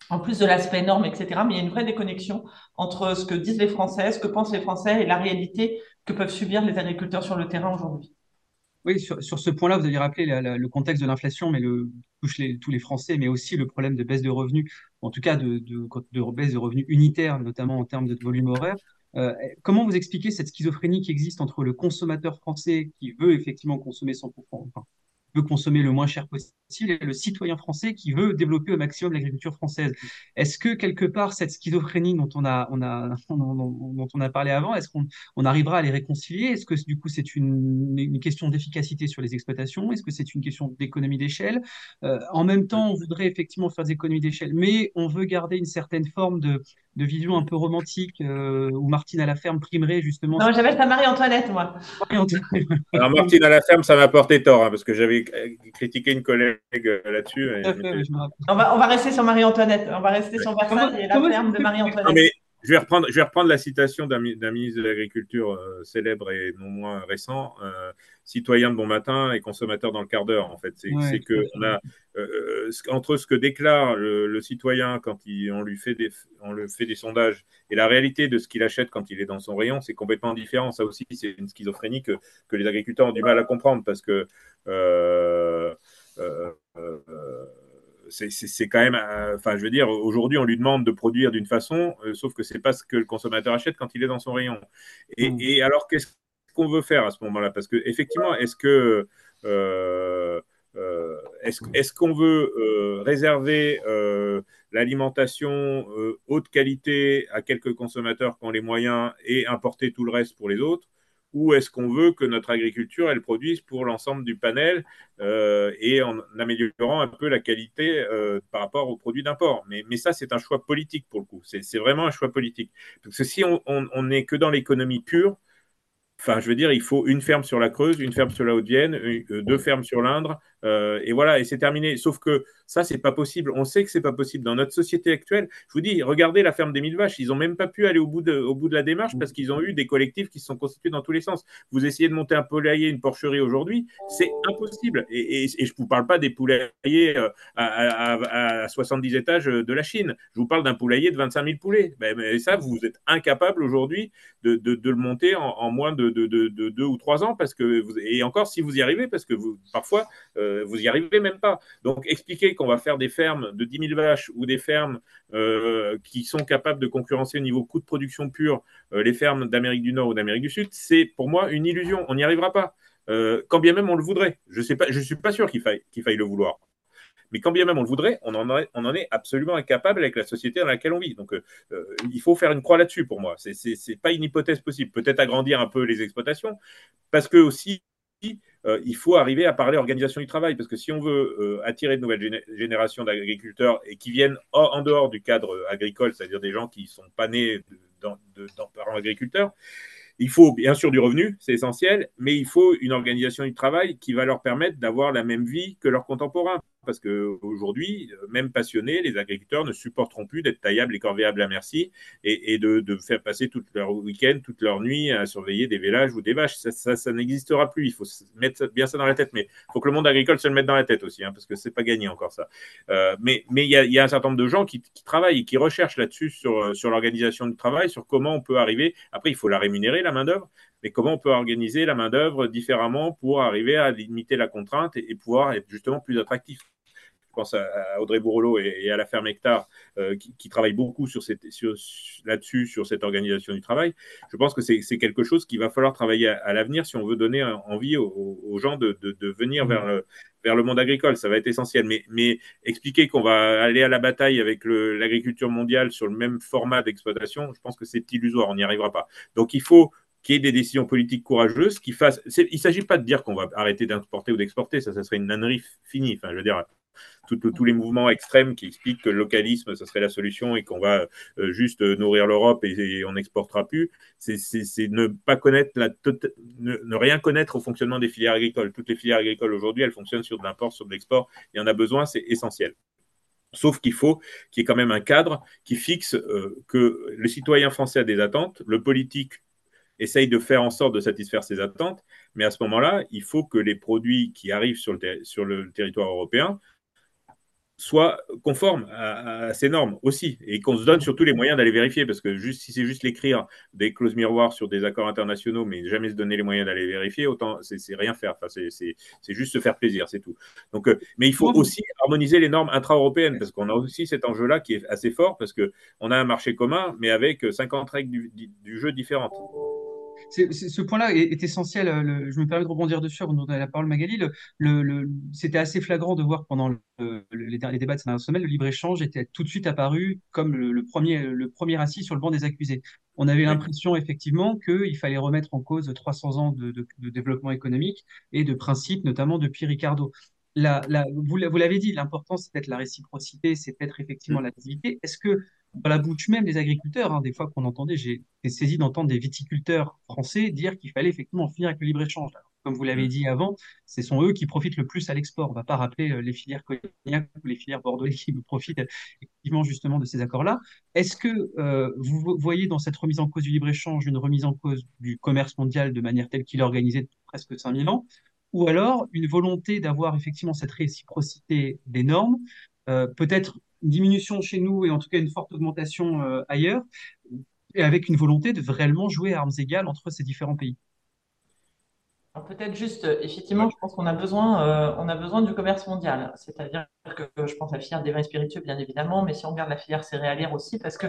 en plus de l'aspect énorme, etc. Mais il y a une vraie déconnexion entre ce que disent les Français, ce que pensent les Français et la réalité que peuvent subir les agriculteurs sur le terrain aujourd'hui. Oui, sur, ce point-là, vous avez rappelé le contexte de l'inflation, mais le touche tous les Français, mais aussi le problème de baisse de revenus, en tout cas de, baisse de revenus unitaires, notamment en termes de volume horaire. Euh, comment vous expliquez cette schizophrénie qui existe entre le consommateur français qui veut effectivement consommer 100%, enfin, veut consommer le moins cher possible et le citoyen français qui veut développer au maximum l'agriculture française. Est-ce que quelque part cette schizophrénie dont on a, on a, dont on a parlé avant, est-ce qu'on on arrivera à les réconcilier? Est-ce que du coup c'est une, une, question d'efficacité sur les exploitations? Est-ce que c'est une question d'économie d'échelle? Euh, En même temps, on voudrait effectivement faire des économies d'échelle, mais on veut garder une certaine forme de, de vision un peu romantique euh, où Martine à la ferme primerait justement. Non, j'avais pas Marie-Antoinette, moi. Alors, Martine à la ferme, ça m'a porté tort, hein, parce que j'avais critiqué une collègue euh, là-dessus. On, va, on va rester sur Marie-Antoinette. On va rester sur Versailles et la ferme de Marie-Antoinette. Je vais, reprendre, je vais reprendre la citation d'un ministre de l'Agriculture euh, célèbre et non moins récent, euh, citoyen de bon matin et consommateur dans le quart d'heure. En fait, c'est que on a euh, entre ce que déclare le, citoyen quand il, on lui fait des, on le fait des sondages et la réalité de ce qu'il achète quand il est dans son rayon, c'est complètement différent. Ça aussi, c'est une schizophrénie que, que, les agriculteurs ont du mal à comprendre parce que c'est quand même, euh, enfin, je veux dire, aujourd'hui, on lui demande de produire d'une façon, euh, sauf que c'est pas ce que le consommateur achète quand il est dans son rayon. Et, mm. alors, qu'est-ce qu'on veut faire à ce moment-là? Parce que effectivement, est-ce que euh, est-ce qu'on veut euh, réserver euh, l'alimentation haute qualité à quelques consommateurs qui ont les moyens et importer tout le reste pour les autres? Ou est-ce qu'on veut que notre agriculture, elle produise pour l'ensemble du panel et en améliorant un peu la qualité par rapport aux produits d'import mais, ça, c'est un choix politique pour le coup. C'est vraiment un choix politique. Parce que si on n'est que dans l'économie pure, Enfin, je veux dire, il faut une ferme sur la Creuse, une ferme sur la Haute-Vienne, deux fermes sur l'Indre, euh, et voilà, et c'est terminé. Sauf que ça, c'est pas possible. On sait que c'est pas possible dans notre société actuelle. Je vous dis, regardez la ferme des mille vaches. Ils ont même pas pu aller au bout de, la démarche parce qu'ils ont eu des collectifs qui se sont constitués dans tous les sens. Vous essayez de monter un poulailler, une porcherie aujourd'hui, c'est impossible. Et, et, et, je vous parle pas des poulaillers euh, à, à, à, 70 étages de la Chine. Je vous parle d'un poulailler de 25 000 poulets. Ben, mais ça, vous êtes incapable aujourd'hui de, le monter en, moins de, de, deux ou trois ans parce que et encore si vous y arrivez parce que parfois, euh, euh, vous n'y arrivez même pas. Donc, expliquer qu'on va faire des fermes de 10 000 vaches ou des fermes euh, qui sont capables de concurrencer au niveau coût de production pur euh, les fermes d'Amérique du Nord ou d'Amérique du Sud, c'est pour moi une illusion. On n'y arrivera pas. quand bien même on le voudrait. Je ne suis pas sûr qu'il faille, le vouloir. Mais quand bien même on le voudrait, on en, on en est absolument incapable avec la société dans laquelle on vit. Donc, il faut faire une croix là-dessus pour moi. Ce n'est pas une hypothèse possible. Peut-être agrandir un peu les exploitations, parce que aussi, euh, il faut arriver à parler organisation du travail, parce que si on veut euh, attirer de nouvelles générations d'agriculteurs et qui viennent en, dehors du cadre agricole, c'est-à-dire des gens qui ne sont pas nés dans, de, parents agriculteurs, il faut bien sûr du revenu, c'est essentiel, mais il faut une organisation du travail qui va leur permettre d'avoir la même vie que leurs contemporains parce qu'aujourd'hui, même passionnés, les agriculteurs ne supporteront plus d'être taillables et corvéables à merci et, de, faire passer tout leur week-end, toute leur nuit à surveiller des vélages ou des vaches. Ça, n'existera plus. Il faut mettre bien ça dans la tête, mais il faut que le monde agricole se le mette dans la tête aussi, hein, parce que c'est pas gagné encore ça. Euh, mais il y, a, un certain nombre de gens qui, travaillent et qui recherchent là-dessus sur, sur l'organisation du travail, sur comment on peut arriver. Après, il faut la rémunérer, la main-d'œuvre, mais comment on peut organiser la main-d'œuvre différemment pour arriver à limiter la contrainte et pouvoir être justement plus attractif? Je pense à, Audrey Bourrelot et, à la ferme Hectare, euh, qui, qui, travaillent beaucoup sur sur, là-dessus, sur cette organisation du travail. Je pense que c'est, quelque chose qu'il va falloir travailler à, l'avenir si on veut donner envie aux, gens de, de, venir vers le, vers le monde agricole. Ça va être essentiel. Mais, mais expliquer qu'on va aller à la bataille avec l'agriculture mondiale sur le même format d'exploitation, je pense que c'est illusoire. On n'y arrivera pas. Donc il faut qu'il y ait des décisions politiques courageuses qui fassent. Il ne s'agit pas de dire qu'on va arrêter d'importer ou d'exporter, ça, ça serait une nannerie finie. Enfin, je veux dire, tous les mouvements extrêmes qui expliquent que le localisme, ce serait la solution et qu'on va euh, juste nourrir l'Europe et, on n'exportera plus, c'est ne pas connaître la ne, rien connaître au fonctionnement des filières agricoles. Toutes les filières agricoles aujourd'hui, elles fonctionnent sur de l'import, sur de l'export. Il y en a besoin, c'est essentiel. Sauf qu'il faut qu'il y ait quand même un cadre qui fixe euh, que le citoyen français a des attentes, le politique essaye de faire en sorte de satisfaire ses attentes, mais à ce moment-là, il faut que les produits qui arrivent sur le, sur le territoire européen soit conforme à, ces normes aussi, et qu'on se donne surtout les moyens d'aller vérifier, parce que juste, si c'est juste l'écrire des clauses miroirs sur des accords internationaux, mais jamais se donner les moyens d'aller vérifier, autant c'est rien faire. Enfin, c'est juste se faire plaisir, c'est tout. Donc, euh, mais il faut aussi harmoniser les normes intra-européennes, parce qu'on a aussi cet enjeu-là qui est assez fort, parce qu'on a un marché commun, mais avec 50 règles du, du jeu différentes ce point-là est, essentiel. Euh, je me permets de rebondir dessus avant de donner la parole Magali. Le, C'était assez flagrant de voir pendant les, débats de cette dernière semaine, le libre-échange était tout de suite apparu comme le, premier, le premier assis sur le banc des accusés. On avait l'impression effectivement qu'il fallait remettre en cause 300 ans de, développement économique et de principes, notamment depuis Ricardo. La, vous l'avez dit, l'important c'est peut-être la réciprocité, c'est peut-être effectivement mm. la visibilité. Est-ce que dans la bouche même des agriculteurs, hein, des fois qu'on entendait, j'ai été saisi d'entendre des viticulteurs français dire qu'il fallait effectivement finir avec le libre-échange. Comme vous l'avez mmh. dit avant, ce sont eux qui profitent le plus à l'export. On ne va pas rappeler euh, les filières cognac ou les filières bordelais qui profitent effectivement justement de ces accords-là. Est-ce que euh, vous voyez dans cette remise en cause du libre-échange une remise en cause du commerce mondial de manière telle qu'il est organisé depuis presque 5000 ans? Ou alors une volonté d'avoir effectivement cette réciprocité des normes, euh, peut-être diminution chez nous et en tout cas une forte augmentation euh, ailleurs, et avec une volonté de vraiment jouer à armes égales entre ces différents pays. Peut-être juste, effectivement, je pense qu'on a besoin, euh, on a besoin du commerce mondial. C'est-à-dire que je pense à la filière des vins spiritueux, bien évidemment, mais si on regarde la filière céréalière aussi, parce que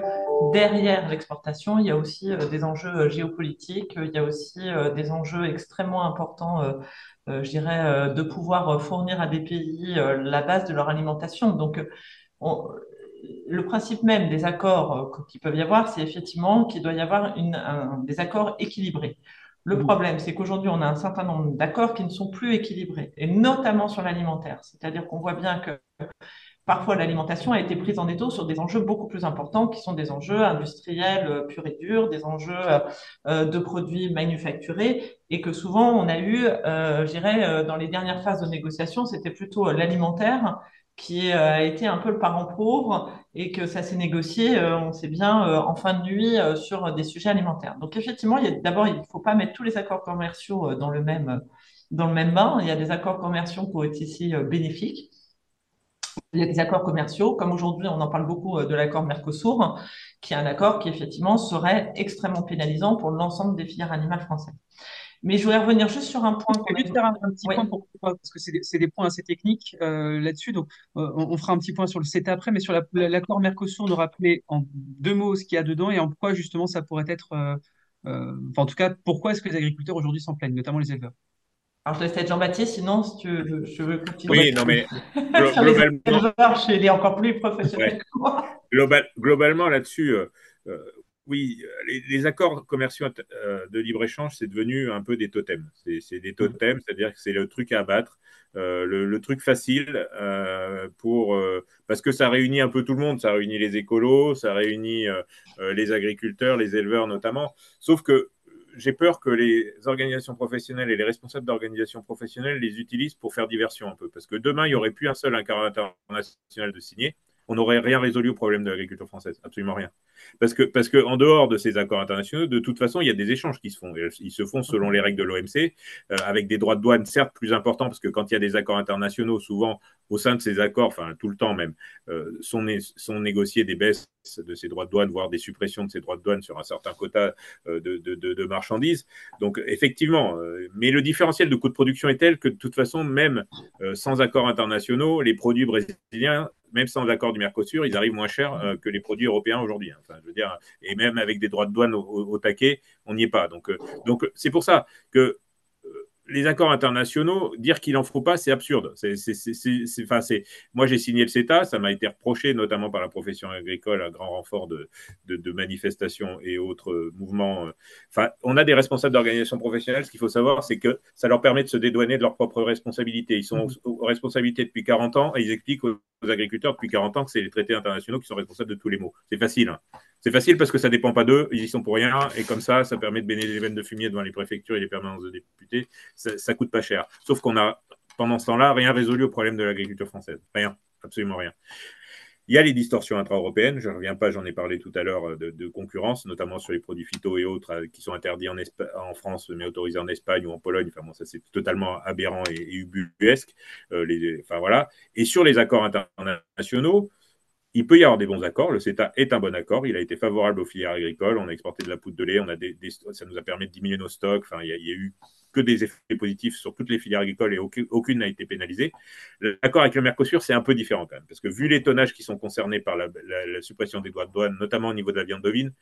derrière l'exportation, il y a aussi euh, des enjeux géopolitiques, il y a aussi des enjeux extrêmement importants, je dirais, de pouvoir fournir à des pays la base de leur alimentation. Donc, le principe même des accords qui peuvent y avoir, c'est effectivement qu'il doit y avoir une, des accords équilibrés. Le mmh. problème, c'est qu'aujourd'hui, on a un certain nombre d'accords qui ne sont plus équilibrés, et notamment sur l'alimentaire. C'est-à-dire qu'on voit bien que parfois l'alimentation a été prise en étau sur des enjeux beaucoup plus importants, qui sont des enjeux industriels euh, purs et durs, des enjeux euh, de produits manufacturés, et que souvent on a eu, euh, je dirais, dans les dernières phases de négociation, c'était plutôt l'alimentaire qui a été un peu le parent pauvre et que ça s'est négocié, euh, on sait bien, euh, en fin de nuit euh, sur des sujets alimentaires. Donc effectivement, d'abord, il ne faut pas mettre tous les accords commerciaux dans le même, dans le même bain. Il y a des accords commerciaux qui ont été ici bénéfiques. Il y a des accords commerciaux, comme aujourd'hui on en parle beaucoup de l'accord Mercosur, qui est un accord qui effectivement serait extrêmement pénalisant pour l'ensemble des filières animales françaises. Mais je voulais revenir juste sur un point. Je vais faire un, petit point pour, parce que c'est des, des, points assez techniques euh, là-dessus. Donc, euh, on, fera un petit point sur le CETA après, mais sur l'accord Mercosur, de rappeler en deux mots ce qu'il y a dedans et en quoi justement ça pourrait être. Euh, enfin, en tout cas, pourquoi est-ce que les agriculteurs aujourd'hui s'en plaignent, notamment les éleveurs? Alors, je laisse être Jean-Baptiste, sinon, si tu veux, je veux continuer. Oui, non, mais globalement. Les éleveurs, je suis encore plus professionnel que moi. globalement, là-dessus, oui, euh, les, accords commerciaux euh, de libre-échange, c'est devenu un peu des totems. C'est des totems, c'est-à-dire que c'est le truc à abattre, euh, le, truc facile, pour, parce que ça réunit un peu tout le monde. Ça réunit les écolos, ça réunit les agriculteurs, les éleveurs notamment. Sauf que j'ai peur que les organisations professionnelles et les responsables d'organisations professionnelles les utilisent pour faire diversion un peu. Parce que demain, il n'y aurait plus un seul accord international de signer on n'aurait rien résolu au problème de l'agriculture française, absolument rien. Parce que, dehors de ces accords internationaux, de toute façon, il y a des échanges qui se font. Ils se font selon les règles de l'OMC, euh, avec des droits de douane certes plus importants, parce que quand il y a des accords internationaux, souvent au sein de ces accords, enfin tout le temps même, euh, sont, sont négociés des baisses de ces droits de douane, voire des suppressions de ces droits de douane sur un certain quota euh, de, de, de, marchandises. Donc effectivement, mais le différentiel de coût de production est tel que de toute façon, même sans accords internationaux, les produits brésiliens même sans l'accord du Mercosur, ils arrivent moins cher euh, que les produits européens aujourd'hui. Hein. Je et même avec des droits de douane au, taquet, on n'y est pas. Donc, euh, donc c'est pour ça que les accords internationaux, dire qu'il n'en faut pas, c'est absurde. C'est, enfin, moi, j'ai signé le CETA, ça m'a été reproché, notamment par la profession agricole, à grand renfort de, de, manifestations et autres mouvements. Enfin, on a des responsables d'organisations professionnelles. Ce qu'il faut savoir, c'est que ça leur permet de se dédouaner de leurs propres responsabilités. Ils sont aux, responsabilités depuis 40 ans et ils expliquent aux, agriculteurs depuis 40 ans que c'est les traités internationaux qui sont responsables de tous les maux. C'est facile. Hein. C'est facile parce que ça ne dépend pas d'eux, ils y sont pour rien, et comme ça, ça permet de baigner les veines de fumier devant les préfectures et les permanences de députés. Ça, ne coûte pas cher. Sauf qu'on a, pendant ce temps-là, rien résolu au problème de l'agriculture française. Rien, absolument rien. Il y a les distorsions intra-européennes, je ne reviens pas, j'en ai parlé tout à l'heure euh, de, concurrence, notamment sur les produits phyto et autres euh, qui sont interdits en, France mais autorisés en Espagne ou en Pologne. Enfin ça c'est totalement aberrant et, ubuesque. Euh, enfin voilà. Et sur les accords internationaux, il peut y avoir des bons accords. Le CETA est un bon accord. Il a été favorable aux filières agricoles. On a exporté de la poudre de lait. Ça nous a permis de diminuer nos stocks. Enfin, il y a, eu que des effets positifs sur toutes les filières agricoles et aucune n'a été pénalisée. L'accord avec le Mercosur, c'est un peu différent quand même, parce que vu les tonnages qui sont concernés par la, suppression des droits de douane, notamment au niveau de la viande bovine,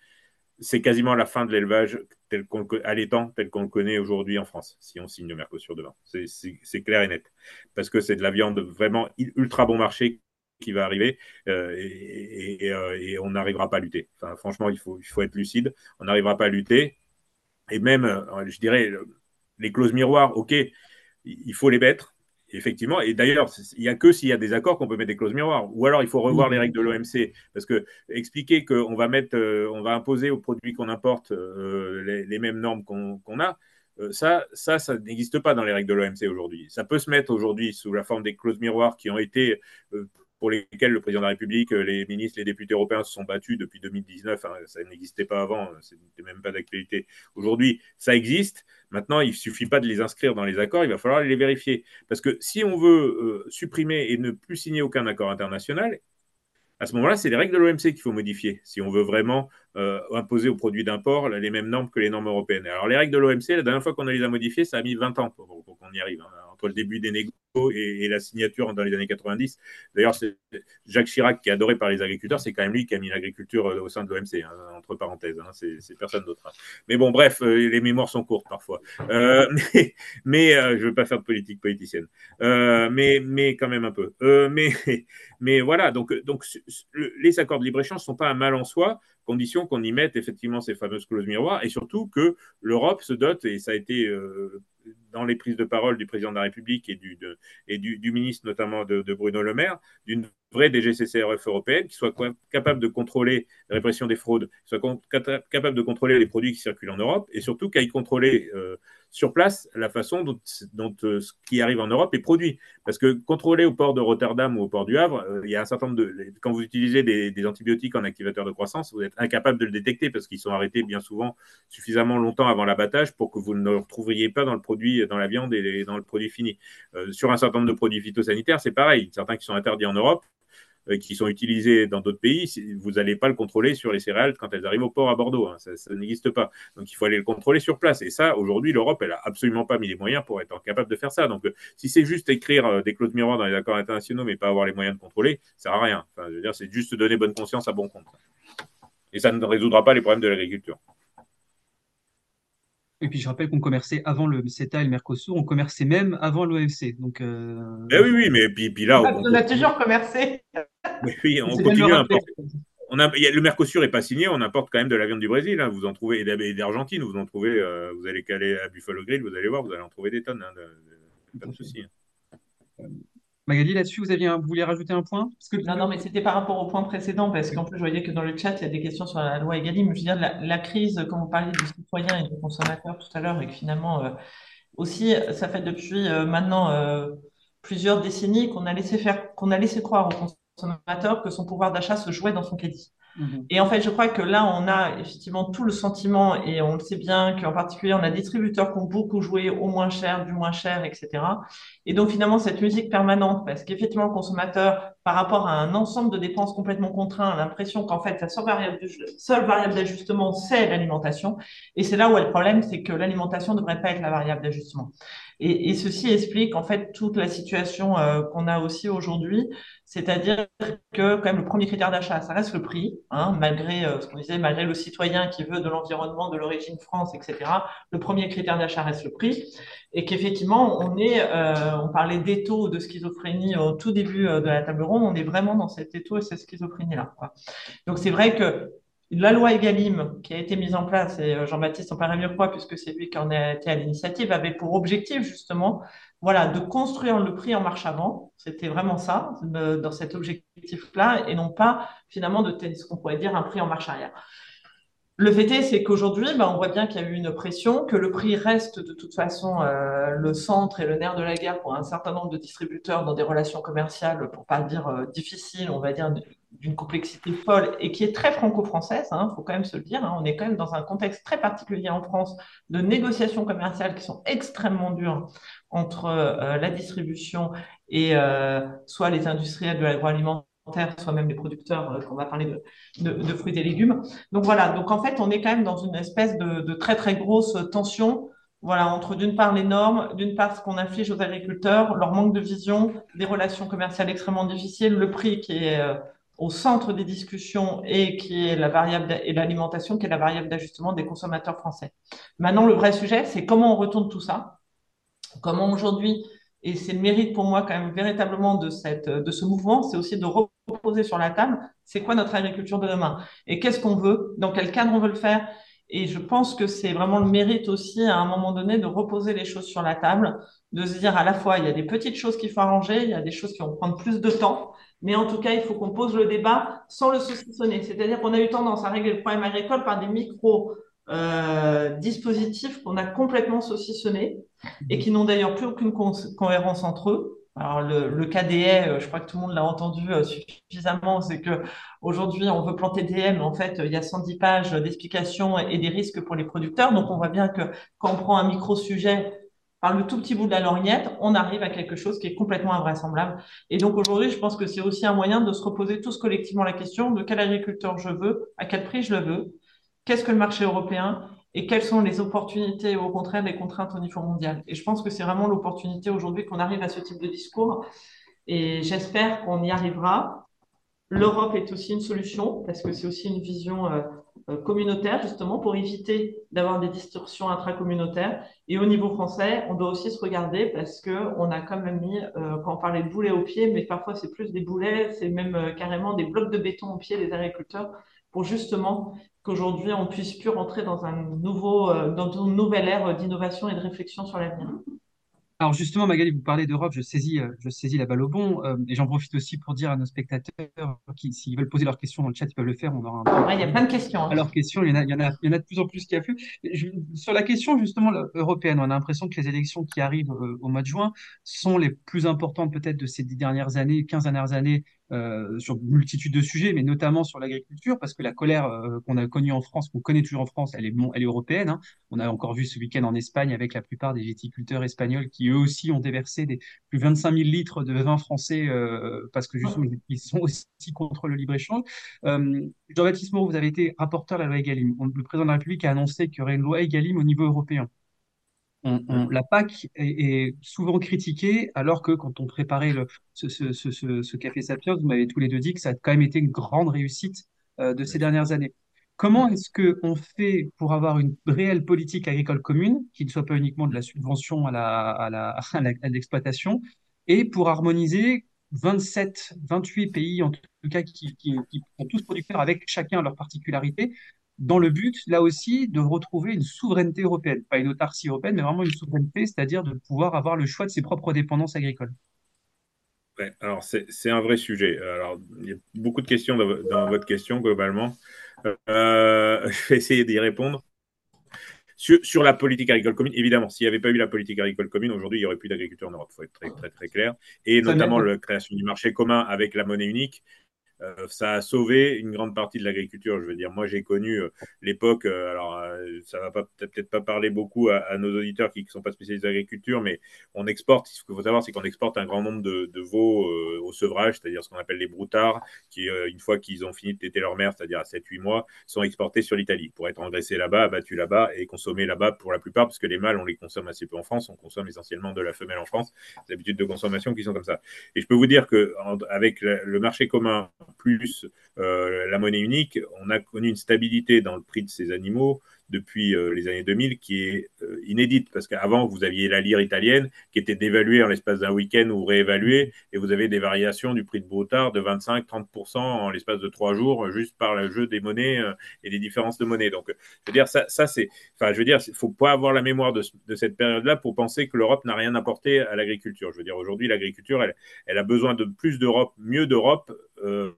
c'est quasiment la fin de l'élevage tel qu'on tel qu'on le connaît aujourd'hui en France, si on signe le Mercosur demain. C'est clair et net. Parce que c'est de la viande vraiment ultra bon marché qui va arriver euh, euh, et, on n'arrivera pas à lutter. Franchement, il faut, il faut être lucide. On n'arrivera pas à lutter. Et même, euh, je dirais, les clauses miroirs, OK, il faut les mettre. Effectivement, et d'ailleurs, il n'y a que s'il y a des accords qu'on peut mettre des clauses miroirs. Ou alors, il faut revoir les règles de l'OMC. Parce que expliquer qu'on va mettre, on va imposer aux produits qu'on importe les, mêmes normes qu'on a, ça, ça, ça n'existe pas dans les règles de l'OMC aujourd'hui. Ça peut se mettre aujourd'hui sous la forme des clauses miroirs qui ont été pour lesquels le président de la République, euh, les ministres, les députés européens se sont battus depuis 2019. Hein, ça n'existait pas avant, euh, ce n'était même pas d'actualité. Aujourd'hui, ça existe. Maintenant, il ne suffit pas de les inscrire dans les accords, il va falloir les vérifier. Parce que si on veut euh, supprimer et ne plus signer aucun accord international, à ce moment-là, c'est les règles de l'OMC qu'il faut modifier si on veut vraiment euh, imposer aux produits d'import les mêmes normes que les normes européennes. Alors les règles de l'OMC, la dernière fois qu'on les a modifiées, ça a mis 20 ans pour, qu'on y arrive, hein, entre le début des négociations et, la signature dans les années 90. D'ailleurs, c'est Jacques Chirac, qui est adoré par les agriculteurs, c'est quand même lui qui a mis l'agriculture euh, au sein de l'OMC, hein, entre parenthèses, hein, c'est personne d'autre. Mais bon, bref, euh, les mémoires sont courtes parfois. mais, mais je ne veux pas faire de politique politicienne, mais, mais quand même un peu. mais, mais voilà, donc, donc les accords de libre-échange ne sont pas un mal en soi, condition qu'on y mette effectivement ces fameuses clauses miroirs et surtout que l'Europe se dote, et ça a été euh, dans les prises de parole du président de la République et du, et du, ministre notamment de, Bruno Le Maire, d'une vraie DGCCRF européenne qui soit capable de contrôler la répression des fraudes, qui soit capable de contrôler les produits qui circulent en Europe et surtout qu'elle contrôler euh, sur place la façon dont, euh, ce qui arrive en Europe est produit. Parce que contrôler au port de Rotterdam ou au port du Havre, euh, il y a un certain nombre de. Quand vous utilisez des, antibiotiques en activateur de croissance, vous êtes incapable de le détecter parce qu'ils sont arrêtés bien souvent suffisamment longtemps avant l'abattage pour que vous ne le retrouviez pas dans le produit, dans la viande et dans le produit fini. Sur un certain nombre de produits phytosanitaires, c'est pareil. Certains qui sont interdits en Europe, qui sont utilisés dans d'autres pays, vous n'allez pas le contrôler sur les céréales quand elles arrivent au port à Bordeaux. Hein. Ça, n'existe pas. Donc il faut aller le contrôler sur place. Et ça, aujourd'hui, l'Europe, elle n'a absolument pas mis les moyens pour être capable de faire ça. Donc euh, si c'est juste écrire euh, des clauses miroirs dans les accords internationaux, mais pas avoir les moyens de contrôler, ça ne sert à rien. Je veux dire, c'est juste donner bonne conscience à bon compte. Et ça ne résoudra pas les problèmes de l'agriculture. Et puis je rappelle qu'on commerçait avant le CETA et le Mercosur, on commerçait même avant l'OMC. Donc, euh... eh oui, oui, mais puis, puis là. On, a toujours commercé. Oui, on continue à importer. On a, le Mercosur n'est pas signé, on importe quand même de la viande du Brésil. Hein, vous en trouvez et d'Argentine, vous en trouvez. Euh, vous allez caler à Buffalo Grill, vous allez voir, vous allez en trouver des tonnes. Hein, pas de souci. Hein. Magali, là-dessus, vous, vouliez rajouter un point? Non, non, mais c'était par rapport au point précédent, parce qu'en plus, je voyais que dans le chat, il y a des questions sur la loi Egalim. Je veux dire, la, crise, quand vous parliez du citoyen et du consommateur tout à l'heure, et que finalement, euh, aussi, ça fait depuis euh, maintenant euh, plusieurs décennies qu'on a laissé faire, qu'on a laissé croire au consommateur que son pouvoir d'achat se jouait dans son crédit. Mhm. Et en fait, je crois que là, on a effectivement tout le sentiment, et on le sait bien qu'en particulier, on a des distributeurs qui ont beaucoup joué au moins cher, du moins cher, etc. Et donc, finalement, cette musique permanente, parce qu'effectivement, le consommateur, par rapport à un ensemble de dépenses complètement contraints, a l'impression qu'en fait, sa seule variable, seule variable d'ajustement, c'est l'alimentation. Et c'est là où est le problème, c'est que l'alimentation ne devrait pas être la variable d'ajustement. Et, ceci explique en fait toute la situation euh, qu'on a aussi aujourd'hui, c'est-à-dire que quand même le premier critère d'achat, ça reste le prix, hein, malgré euh, ce qu'on disait, malgré le citoyen qui veut de l'environnement, de l'origine France, etc. Le premier critère d'achat reste le prix, et qu'effectivement on est, euh, on parlait d'étau de schizophrénie au tout début de la table ronde, on est vraiment dans cet étau et cette schizophrénie là. Donc c'est vrai que la loi Egalim qui a été mise en place, et euh, Jean-Baptiste en parlait mieux que moi, puisque c'est lui qui en a été à l'initiative, avait pour objectif justement voilà, de construire le prix en marche avant. C'était vraiment ça, dans cet objectif-là, et non pas finalement de ce qu'on pourrait dire un prix en marche arrière. Le fait est, c'est qu'aujourd'hui, ben, on voit bien qu'il y a eu une pression, que le prix reste de toute façon euh, le centre et le nerf de la guerre pour un certain nombre de distributeurs dans des relations commerciales, pour pas dire euh, difficiles, on va dire d'une complexité folle et qui est très franco-française, il hein, faut quand même se le dire. Hein. on est quand même dans un contexte très particulier en France de négociations commerciales qui sont extrêmement dures entre euh, la distribution et soit les industriels de l'agroalimentaire, soit même les producteurs, euh, on va parler de, fruits et légumes. Donc voilà, donc en fait, on est quand même dans une espèce de, très très grosse tension voilà, entre d'une part les normes, d'une part ce qu'on inflige aux agriculteurs, leur manque de vision, des relations commerciales extrêmement difficiles, le prix qui est au centre des discussions et qui est la variable et l'alimentation qui est la variable d'ajustement des consommateurs français. Maintenant, le vrai sujet, c'est comment on retourne tout ça. Comment aujourd'hui, et c'est le mérite pour moi quand même véritablement de, cette, de ce mouvement, c'est aussi de reposer sur la table, c'est quoi notre agriculture de demain et qu'est-ce qu'on veut, dans quel cadre on veut le faire. Et je pense que c'est vraiment le mérite aussi à un moment donné de reposer les choses sur la table, de se dire à la fois il y a des petites choses qu'il faut arranger, il y a des choses qui vont prendre plus de temps, mais en tout cas, il faut qu'on pose le débat sans le saucissonner. C'est-à-dire qu'on a eu tendance à régler le problème agricole par des micro euh, dispositifs qu'on a complètement saucissonnés et qui n'ont d'ailleurs plus aucune cohérence entre eux. Alors le, le cas des haies, euh, je crois que tout le monde l'a entendu euh, suffisamment, c'est que aujourd'hui on veut planter des haies, mais en fait il y a 110 pages d'explications et des risques pour les producteurs. Donc on voit bien que quand on prend un micro sujet par le tout petit bout de la lorgnette, on arrive à quelque chose qui est complètement invraisemblable. Et donc aujourd'hui, je pense que c'est aussi un moyen de se reposer tous collectivement la question de quel agriculteur je veux, à quel prix je le veux, qu'est-ce que le marché européen et quelles sont les opportunités et au contraire les contraintes au niveau mondial? Et je pense que c'est vraiment l'opportunité aujourd'hui qu'on arrive à ce type de discours et j'espère qu'on y arrivera. L'Europe est aussi une solution parce que c'est aussi une vision euh, euh, communautaire justement pour éviter d'avoir des distorsions intracommunautaires. Et au niveau français, on doit aussi se regarder parce que on a quand même mis, euh, quand on parlait de boulets au pied, mais parfois c'est plus des boulets, c'est même carrément des blocs de béton au pied des agriculteurs pour justement qu'aujourd'hui on puisse plus rentrer dans un nouveau, dans une nouvelle ère d'innovation et de réflexion sur l'avenir. Alors justement, Magali, vous parlez d'Europe, je saisis, euh, je saisis la balle au bon, euh, et j'en profite aussi pour dire à nos spectateurs qui, s'ils veulent poser leurs questions dans le chat, ils peuvent le faire. On aura un... il y a plein de questions. Hein. Alors, questions, il y, en a, il, y en a, il y en a de plus en plus qui affluent. sur la question justement européenne, on a l'impression que les élections qui arrivent euh, au mois de juin sont les plus importantes peut-être de ces dix dernières années, 15 dernières années euh, sur multitude de sujets, mais notamment sur l'agriculture, parce que la colère euh, qu'on a connue en France, qu'on connaît toujours en France, elle est, elle est européenne. Hein. On a encore vu ce week-end en Espagne avec la plupart des viticulteurs espagnols qui eux aussi ont déversé des, plus de 25 000 litres de vin français euh, parce que justement ils sont aussi contre le libre-échange. Jean-Baptiste Moreau, vous avez été rapporteur de la loi Egalim. Le président de la République a annoncé qu'il y aurait une loi Egalim au niveau européen la PAC est, souvent critiquée, alors que quand on préparait le, ce, ce, ce, ce, Café Sapiens, vous m'avez tous les deux dit que ça a quand même été une grande réussite euh, de ces dernières années. Comment est-ce qu'on fait pour avoir une réelle politique agricole commune, qui ne soit pas uniquement de la subvention à la, à la, à l'exploitation, et pour harmoniser 27, 28 pays en tout cas qui, qui, qui sont tous producteurs avec chacun leur particularité dans le but, là aussi, de retrouver une souveraineté européenne. Pas une autarcie européenne, mais vraiment une souveraineté, c'est-à-dire de pouvoir avoir le choix de ses propres dépendances agricoles. Ouais, alors c'est un vrai sujet. Alors, il y a beaucoup de questions dans, votre question, globalement. Euh, je vais essayer d'y répondre. Sur, la politique agricole commune, évidemment, s'il n'y avait pas eu la politique agricole commune, aujourd'hui, il n'y aurait plus d'agriculture en Europe. Il faut être très, très, très clair. Et notamment la création du marché commun avec la monnaie unique. Euh, ça a sauvé une grande partie de l'agriculture. Je veux dire, moi j'ai connu euh, l'époque, euh, alors ça va peut-être pas parler beaucoup à, nos auditeurs qui ne sont pas spécialisés en agriculture, mais on exporte, ce qu'il faut savoir, c'est qu'on exporte un grand nombre de, veaux au sevrage, c'est-à-dire ce qu'on appelle les broutards, qui une fois qu'ils ont fini de téter leur mère, c'est-à-dire à 7-8 mois, sont exportés sur l'Italie pour être engraissés là-bas, abattus là-bas et consommés là-bas pour la plupart, parce que les mâles, on les consomme assez peu en France, on consomme essentiellement de la femelle en France, des habitudes de consommation qui sont comme ça. Et je peux vous dire que avec le marché commun plus euh, la monnaie unique, on a connu une stabilité dans le prix de ces animaux depuis euh, les années 2000 qui est euh, inédite parce qu'avant vous aviez la lire italienne qui était dévaluée en l'espace d'un week-end ou réévaluée et vous avez des variations du prix de Brotard de 25-30% en l'espace de trois jours juste par le jeu des monnaies et des différences de monnaie. Donc je veux dire ça, c'est, enfin je veux dire, il faut pas avoir la mémoire de, cette période-là pour penser que l'Europe n'a rien apporté à l'agriculture. Je veux dire aujourd'hui l'agriculture elle, a besoin de plus d'Europe, mieux d'Europe. Euh,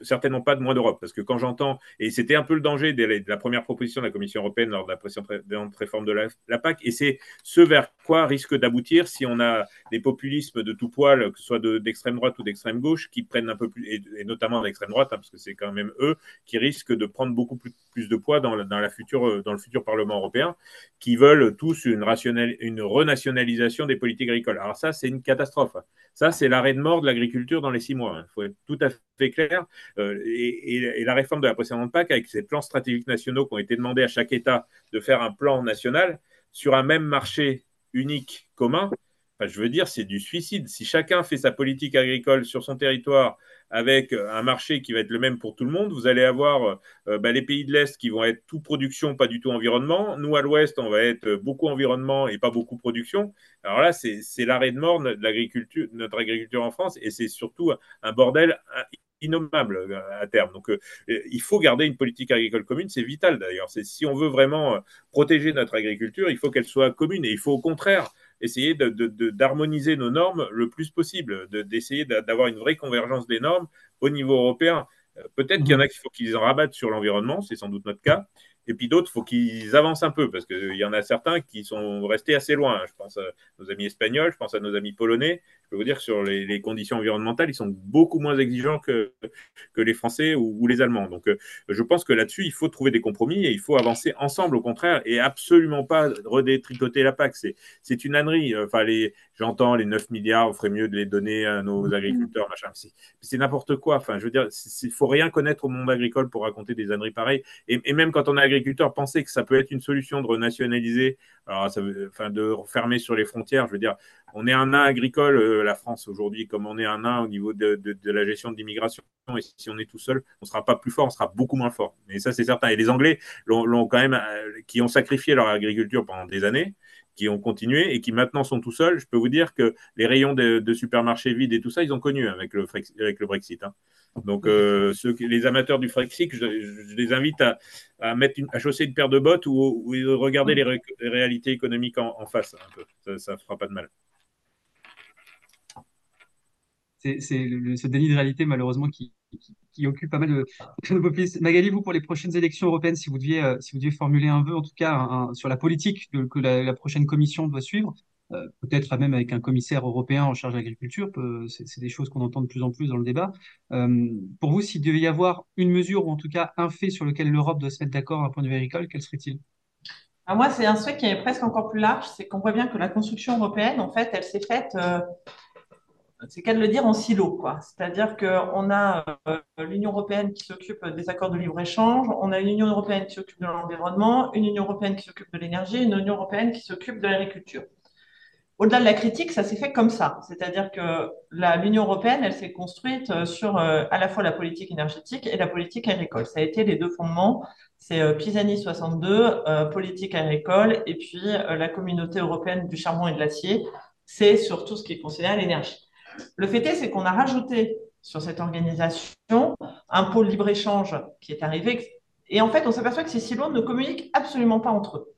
certainement pas de moins d'Europe. Parce que quand j'entends, et c'était un peu le danger de la, première proposition de la Commission européenne lors de la précédente réforme de la, PAC, et c'est ce vers quoi risque d'aboutir si on a des populismes de tout poil, que ce soit d'extrême droite ou d'extrême gauche, qui prennent un peu plus, et, notamment d'extrême droite, hein, parce que c'est quand même eux qui risquent de prendre beaucoup plus, de poids dans, la future, dans le futur Parlement européen, qui veulent tous une, une renationalisation des politiques agricoles. Alors ça, c'est une catastrophe. Ça, c'est l'arrêt de mort de l'agriculture dans les six mois. Il hein. faut être tout à fait clair. Euh, et, la réforme de la précédente PAC, avec ces plans stratégiques nationaux qui ont été demandés à chaque État de faire un plan national sur un même marché unique commun, je veux dire, c'est du suicide. Si chacun fait sa politique agricole sur son territoire avec un marché qui va être le même pour tout le monde, vous allez avoir euh, bah, les pays de l'Est qui vont être tout production, pas du tout environnement. Nous, à l'Ouest, on va être beaucoup environnement et pas beaucoup production. Alors là, c'est l'arrêt de mort de l'agriculture, notre agriculture en France, et c'est surtout un bordel innommable euh, à terme. Donc, euh, il faut garder une politique agricole commune, c'est vital d'ailleurs. Si on veut vraiment protéger notre agriculture, il faut qu'elle soit commune et il faut au contraire essayer d'harmoniser nos normes le plus possible, d'essayer d'avoir une vraie convergence des normes au niveau européen. Euh, peut-être qu'il y en a qui faut qu'ils en rabattent sur l'environnement, c'est sans doute notre cas, et puis d'autres, il faut qu'ils avancent un peu, parce qu'il y en a certains qui sont restés assez loin. Je pense à nos amis espagnols, je pense à nos amis polonais. Je peux vous dire que sur les, conditions environnementales, ils sont beaucoup moins exigeants que, que les Français ou, les Allemands. Donc, euh, je pense que là-dessus, il faut trouver des compromis et il faut avancer ensemble, au contraire, et absolument pas redétricoter la PAC. C'est une ânerie. Enfin, j'entends les 9 milliards, on ferait mieux de les donner à nos agriculteurs, machin. C'est n'importe quoi. Enfin, je veux dire, il faut rien connaître au monde agricole pour raconter des âneries pareilles. Et, et même quand on est agriculteur, penser que ça peut être une solution de renationaliser, enfin, de refermer sur les frontières. Je veux dire, on est un nain agricole, euh, la France aujourd'hui, comme on est un nain au niveau de, la gestion de l'immigration. Et si on est tout seul, on ne sera pas plus fort, on sera beaucoup moins fort. Mais ça, c'est certain. Et les Anglais l'ont quand même, euh, qui ont sacrifié leur agriculture pendant des années, qui ont continué et qui maintenant sont tout seuls. Je peux vous dire que les rayons de, supermarchés vides et tout ça, ils ont connu avec le, avec le Brexit. Hein. Donc, euh, les amateurs du Frexit, je, les invite à, mettre à chausser une paire de bottes ou, ou regarder les, réalités économiques en, face Ça ne fera pas de mal. C'est ce déni de réalité, malheureusement, qui, occupe pas mal de, de Magali, vous, pour les prochaines élections européennes, si vous deviez, euh, si vous deviez formuler un vœu, en tout cas, sur la politique que la, prochaine commission doit suivre, euh, peut-être même avec un commissaire européen en charge de l'agriculture, c'est des choses qu'on entend de plus en plus dans le débat. Euh, pour vous, s'il devait y avoir une mesure ou en tout cas un fait sur lequel l'Europe doit se mettre d'accord d'un point de vue agricole, quel serait-il? Ah, Moi, c'est un fait qui est presque encore plus large, c'est qu'on voit bien que la construction européenne, en fait, elle s'est faite euh, c'est qu'à le dire en silo. C'est-à-dire qu'on a l'Union européenne qui s'occupe des accords de libre-échange, on a une Union européenne qui s'occupe de l'environnement, une Union européenne qui s'occupe de l'énergie, une Union européenne qui s'occupe de l'agriculture au-delà de la critique, ça s'est fait comme ça. C'est-à-dire que l'Union européenne, elle s'est construite euh, sur euh, à la fois la politique énergétique et la politique agricole. Ça a été les deux fondements. C'est euh, Pisani 62, politique agricole, et puis la communauté européenne du charbon et de l'acier. C'est sur tout ce qui est considéré l'énergie. Le fait est, c'est qu'on a rajouté sur cette organisation un pôle libre-échange qui est arrivé. Et en fait, on s'aperçoit que ces silos ne communiquent absolument pas entre eux.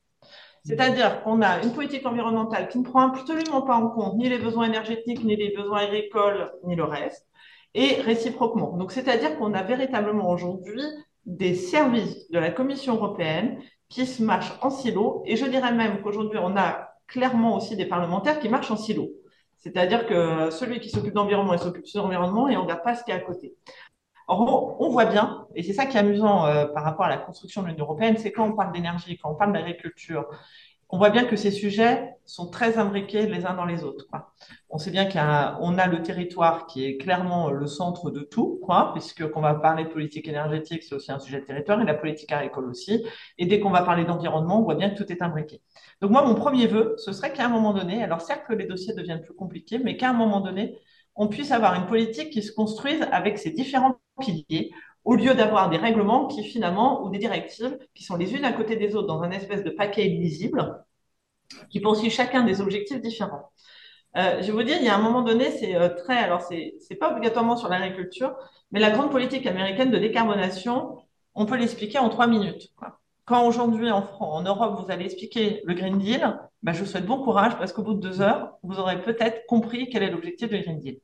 C'est-à-dire qu'on a une politique environnementale qui ne prend absolument pas en compte ni les besoins énergétiques, ni les besoins agricoles, ni le reste, et réciproquement. Donc, c'est-à-dire qu'on a véritablement aujourd'hui des services de la Commission européenne qui se marchent en silo, et je dirais même qu'aujourd'hui, on a clairement aussi des parlementaires qui marchent en silo. C'est-à-dire que celui qui s'occupe d'environnement, il s'occupe de l'environnement et on ne regarde pas ce qui est à côté. Or, on voit bien, et c'est ça qui est amusant euh, par rapport à la construction de l'Union européenne, c'est quand on parle d'énergie, quand on parle d'agriculture, on voit bien que ces sujets sont très imbriqués les uns dans les autres. On sait bien qu'on a, le territoire qui est clairement le centre de tout, quoi, puisque qu'on va parler de politique énergétique, c'est aussi un sujet de territoire, et la politique agricole aussi. Et dès qu'on va parler d'environnement, on voit bien que tout est imbriqué. Donc moi, mon premier vœu, ce serait qu'à un moment donné, alors certes que les dossiers deviennent plus compliqués, mais qu'à un moment donné, on puisse avoir une politique qui se construise avec ces différents piliers, au lieu d'avoir des règlements qui finalement, ou des directives, qui sont les unes à côté des autres dans un espèce de paquet illisible, qui poursuivent chacun des objectifs différents. Euh, je vais vous dire, il y a un moment donné, c'est euh, très, alors c'est, c'est pas obligatoirement sur l'agriculture, mais la grande politique américaine de décarbonation, on peut l'expliquer en trois minutes. Quand aujourd'hui en, Europe, vous allez expliquer le Green Deal, ben, je vous souhaite bon courage parce qu'au bout de deux heures, vous aurez peut-être compris quel est l'objectif du Green Deal.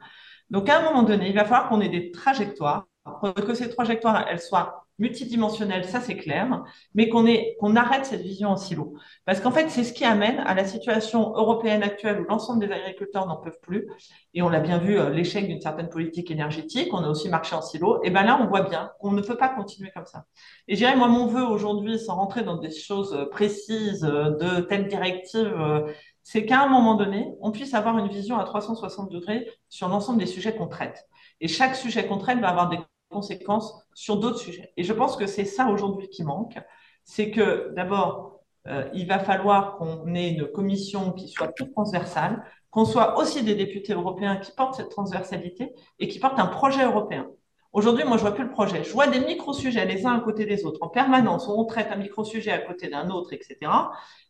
Donc à un moment donné, il va falloir qu'on ait des trajectoires que ces trajectoires elles soient multidimensionnelles, ça c'est clair, mais qu'on arrête cette vision en silo. Parce qu'en fait, c'est ce qui amène à la situation européenne actuelle où l'ensemble des agriculteurs n'en peuvent plus. Et on l'a bien vu, euh, l'échec d'une certaine politique énergétique, on a aussi marché en silo. Et ben là, on voit bien qu'on ne peut pas continuer comme ça. Et je dirais, moi, mon vœu aujourd'hui, sans rentrer dans des choses précises euh, de telle directive, euh, c'est qu'à un moment donné, on puisse avoir une vision à 360 degrés sur l'ensemble des sujets qu'on traite. Et chaque sujet qu'on traite va avoir des conséquences sur d'autres sujets. Et je pense que c'est ça aujourd'hui qui manque. C'est que d'abord, euh, il va falloir qu'on ait une commission qui soit plus transversale, qu'on soit aussi des députés européens qui portent cette transversalité et qui portent un projet européen. Aujourd'hui, moi, je vois plus le projet. Je vois des micro-sujets les uns à côté des autres en permanence, on traite un micro-sujet à côté d'un autre, etc.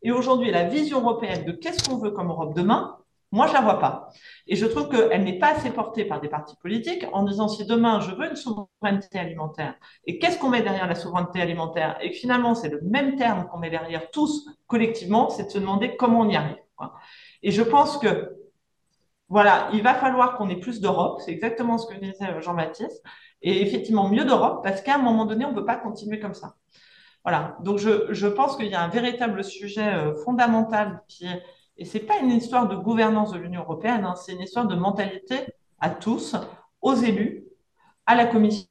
Et aujourd'hui, la vision européenne de qu'est-ce qu'on veut comme Europe demain, moi, je la vois pas. Et je trouve qu'elle n'est pas assez portée par des partis politiques en disant si demain je veux une souveraineté alimentaire, et qu'est-ce qu'on met derrière la souveraineté alimentaire? Et finalement, c'est le même terme qu'on met derrière tous collectivement, c'est de se demander comment on y arrive. Et je pense que, voilà, il va falloir qu'on ait plus d'Europe, c'est exactement ce que disait Jean-Baptiste, et effectivement mieux d'Europe, parce qu'à un moment donné, on ne peut pas continuer comme ça. Voilà. Donc, je, je pense qu'il y a un véritable sujet euh, fondamental qui est, et c'est pas une histoire de gouvernance de l'Union européenne, hein, c'est une histoire de mentalité à tous, aux élus, à la Commission,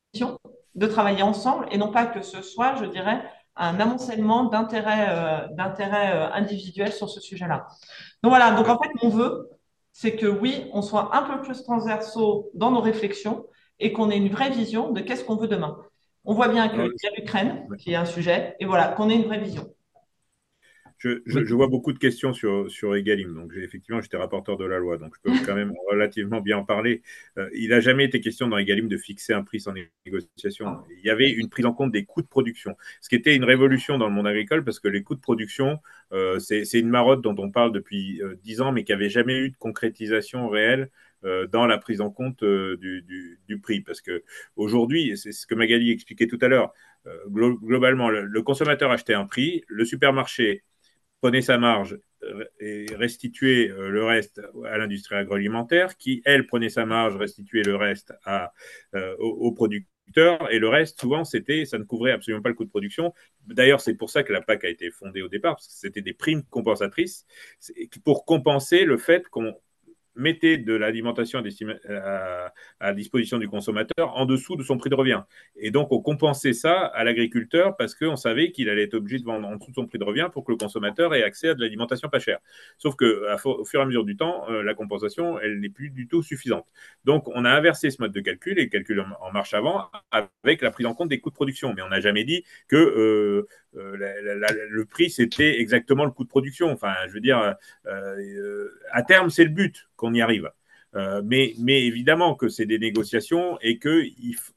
de travailler ensemble et non pas que ce soit, je dirais, un amoncellement d'intérêts euh, euh, individuels sur ce sujet-là. Donc voilà, donc en fait, mon vœu, c'est que oui, on soit un peu plus transversaux dans nos réflexions et qu'on ait une vraie vision de qu'est-ce qu'on veut demain. On voit bien qu'il y a l'Ukraine qui est un sujet, et voilà, qu'on ait une vraie vision. Je, vois beaucoup de questions sur, sur Egalim. Donc, effectivement, j'étais rapporteur de la loi, donc je peux quand même relativement bien en parler. Euh, il n'a jamais été question dans Egalim de fixer un prix sans négociation. Il y avait une prise en compte des coûts de production, ce qui était une révolution dans le monde agricole parce que les coûts de production, euh, c'est une marotte dont on parle depuis euh, dix ans, mais qui n'avait jamais eu de concrétisation réelle dans la prise en compte du, du, prix. Parce que aujourd'hui, c'est ce que Magali expliquait tout à l'heure, globalement, le, consommateur achetait un prix, le supermarché prenait sa marge euh, et restituait euh, le reste à l'industrie agroalimentaire, qui, elle, prenait sa marge, restituait le reste euh, aux, producteurs, et le reste, souvent, c'était, ça ne couvrait absolument pas le coût de production. D'ailleurs, c'est pour ça que la PAC a été fondée au départ, parce que c'était des primes compensatrices pour compenser le fait qu'on mettez de l'alimentation à, disposition du consommateur en dessous de son prix de revient. Et donc, on compensait ça à l'agriculteur parce qu'on savait qu'il allait être obligé de vendre en dessous de son prix de revient pour que le consommateur ait accès à de l'alimentation pas chère. Sauf que, au fur et à mesure du temps, euh, la compensation, elle n'est plus du tout suffisante. Donc, on a inversé ce mode de calcul et le calcul en marche avant avec la prise en compte des coûts de production. Mais on n'a jamais dit que euh, euh, le prix, c'était exactement le coût de production. Enfin, je veux dire, à terme, c'est le but qu'on y arrive. Euh, mais, mais, évidemment que c'est des négociations et que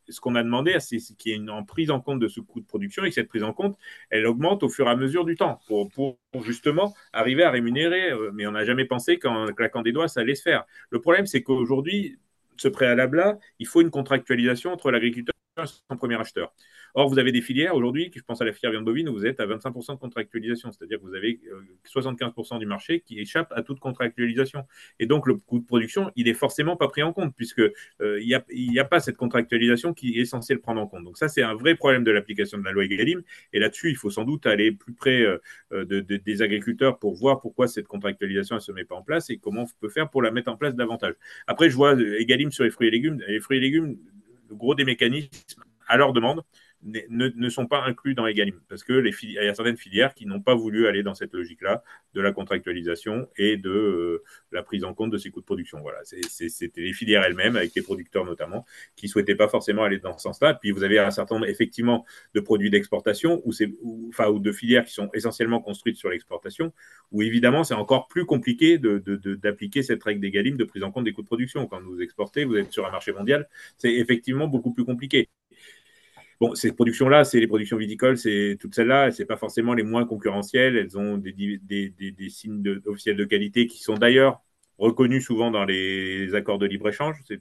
ce qu'on a demandé, c'est qu'il y ait une prise en compte de ce coût de production et que cette prise en compte, elle augmente au fur et à mesure du temps pour, pour justement arriver à rémunérer. Euh, mais on n'a jamais pensé qu'en claquant des doigts, ça allait se faire. Le problème, c'est qu'aujourd'hui, ce préalable-là, il faut une contractualisation entre l'agriculteur son premier acheteur. Or, vous avez des filières aujourd'hui, je pense à la filière viande bovine, où vous êtes à 25% de contractualisation, c'est-à-dire que vous avez 75% euh, du marché qui échappe à toute contractualisation. Et donc, le coût de production, il est forcément pas pris en compte, puisque euh, n'y a, pas cette contractualisation qui est censée le prendre en compte. Donc ça, c'est un vrai problème de l'application de la loi Egalim. Et là-dessus, il faut sans doute aller plus près euh, des agriculteurs pour voir pourquoi cette contractualisation ne se met pas en place et comment on peut faire pour la mettre en place davantage. Après, je vois Egalim sur les fruits et légumes. Les fruits et légumes, le gros des mécanismes, à leur demande, ne, sont pas inclus dans Egalim parce que les il y a certaines filières qui n'ont pas voulu aller dans cette logique-là de la contractualisation et de euh, la prise en compte de ces coûts de production. Voilà, c'était les filières elles-mêmes, avec les producteurs notamment, qui souhaitaient pas forcément aller dans ce sens-là. Puis vous avez un certain nombre effectivement de produits d'exportation ou, enfin, ou de filières qui sont essentiellement construites sur l'exportation, où évidemment c'est encore plus compliqué d'appliquer de, cette règle d'Egalim de prise en compte des coûts de production. Quand vous exportez, vous êtes sur un marché mondial, c'est effectivement beaucoup plus compliqué. Bon, ces productions-là, c'est les productions viticoles, c'est toutes celles-là, c'est pas forcément les moins concurrentielles. Elles ont des, des, des, des signes officiels de qualité qui sont d'ailleurs reconnus souvent dans les accords de libre-échange. C'est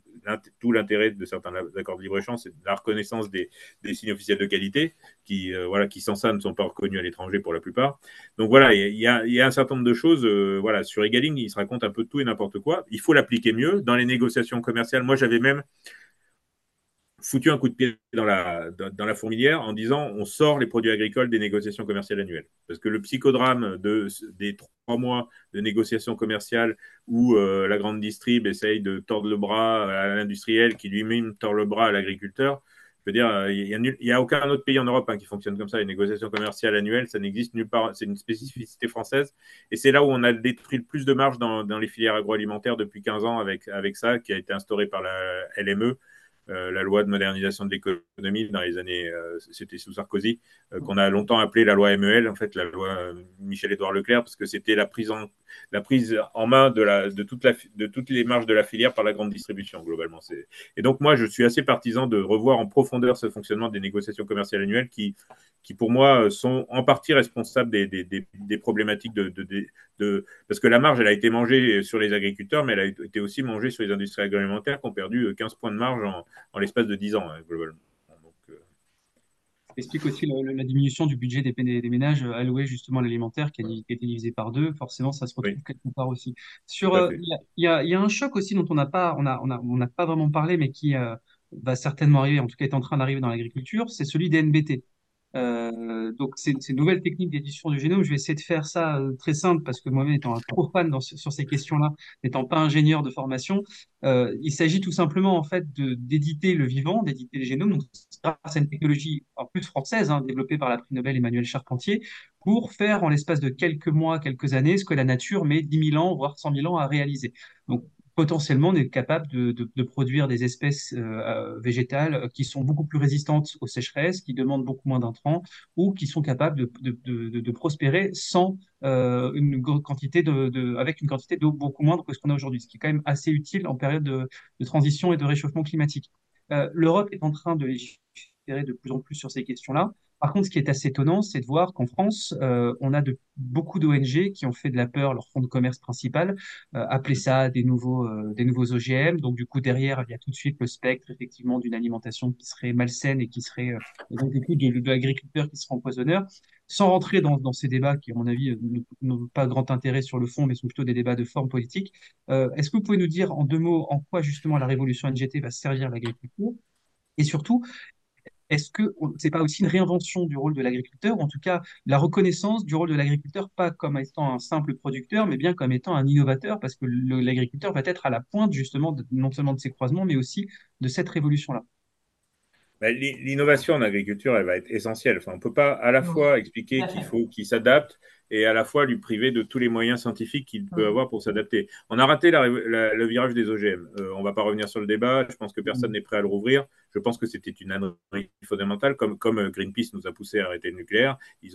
tout l'intérêt de certains accords de libre-échange, c'est la reconnaissance des, signes officiels de qualité qui, euh, voilà, qui sans ça ne sont pas reconnus à l'étranger pour la plupart. Donc voilà, il y a, y a, un certain nombre de choses. Euh, voilà, sur Egaling, il se raconte un peu de tout et n'importe quoi. Il faut l'appliquer mieux dans les négociations commerciales. Moi, j'avais même foutu un coup de pied dans la, dans, la fourmilière en disant on sort les produits agricoles des négociations commerciales annuelles. Parce que le psychodrame de, des trois mois de négociations commerciales où euh, la grande distrib essaye de tordre le bras à l'industriel qui lui-même tord le bras à l'agriculteur, je veux dire, il n'y a, a, aucun autre pays en Europe hein, qui fonctionne comme ça. Les négociations commerciales annuelles, ça n'existe nulle part. C'est une spécificité française. Et c'est là où on a détruit le plus de marge dans, dans, les filières agroalimentaires depuis 15 ans avec, avec ça, qui a été instauré par la LME. Euh, la loi de modernisation de l'économie dans les années, euh, c'était sous Sarkozy, euh, qu'on a longtemps appelé la loi MEL, en fait, la loi Michel-Édouard Leclerc, parce que c'était la prise en, la prise en main de, la, de, toute la, de toutes les marges de la filière par la grande distribution, globalement. Et donc, moi, je suis assez partisan de revoir en profondeur ce fonctionnement des négociations commerciales annuelles qui, qui pour moi, sont en partie responsables des, des, des, problématiques de, de, de, Parce que la marge, elle a été mangée sur les agriculteurs, mais elle a été aussi mangée sur les industries agroalimentaires qui ont perdu 15 points de marge en, en l'espace de 10 ans, hein, globalement. Euh, explique aussi la, diminution du budget des, des, ménages alloués justement à l'alimentaire qui, a été divisé par deux. Forcément, ça se retrouve quelque part aussi. Sur, euh, il y, a, y, a un choc aussi dont on n'a pas, on a, on a, on n'a pas vraiment parlé, mais qui euh, va certainement arriver, en tout cas est en train d'arriver dans l'agriculture, c'est celui des NBT. Euh, donc, ces, ces nouvelles techniques d'édition du génome, je vais essayer de faire ça euh, très simple parce que moi-même étant un trop fan dans, sur ces questions-là, n'étant pas ingénieur de formation, euh, il s'agit tout simplement en fait d'éditer le vivant, d'éditer les génomes. Donc, grâce à une technologie en plus française, hein, développée par la prix Nobel Emmanuel Charpentier, pour faire en l'espace de quelques mois, quelques années, ce que la nature met 10 000 ans, voire 100 000 ans à réaliser. Donc, potentiellement, on est capable de, produire des espèces euh, euh, végétales qui sont beaucoup plus résistantes aux sécheresses, qui demandent beaucoup moins d'intrants, ou qui sont capables de, prospérer sans euh, une quantité de, avec une quantité d'eau beaucoup moindre que ce qu'on a aujourd'hui, ce qui est quand même assez utile en période de, transition et de réchauffement climatique. Euh, L'Europe est en train de légiférer de plus en plus sur ces questions-là. Par contre, ce qui est assez étonnant, c'est de voir qu'en France, euh, on a de, beaucoup d'ONG qui ont fait de la peur leur fonds de commerce principal, euh, appelé ça des nouveaux, euh, des nouveaux OGM. Donc, du coup, derrière, il y a tout de suite le spectre, effectivement, d'une alimentation qui serait malsaine et qui serait, euh, donc, du coup, de, de l'agriculteur qui serait empoisonneur. Sans rentrer dans, dans, ces débats qui, à mon avis, n'ont pas grand intérêt sur le fond, mais sont plutôt des débats de forme politique, est-ce que vous pouvez nous dire en deux mots en quoi, justement, la révolution NGT va servir l'agriculture? Et surtout, est-ce que c'est pas aussi une réinvention du rôle de l'agriculteur, ou en tout cas la reconnaissance du rôle de l'agriculteur, pas comme étant un simple producteur, mais bien comme étant un innovateur, parce que l'agriculteur va être à la pointe justement de, non seulement de ces croisements, mais aussi de cette révolution-là? Ben, l'innovation en agriculture, elle va être essentielle. Enfin, on ne peut pas à la fois expliquer qu'il faut qu'il s'adapte et à la fois lui priver de tous les moyens scientifiques qu'il peut avoir pour s'adapter. On a raté la, la, le virage des OGM. Euh, on ne va pas revenir sur le débat. Je pense que personne n'est prêt à le rouvrir. Je pense que c'était une ânerie fondamentale, comme, comme Greenpeace nous a poussé à arrêter le nucléaire. Ils,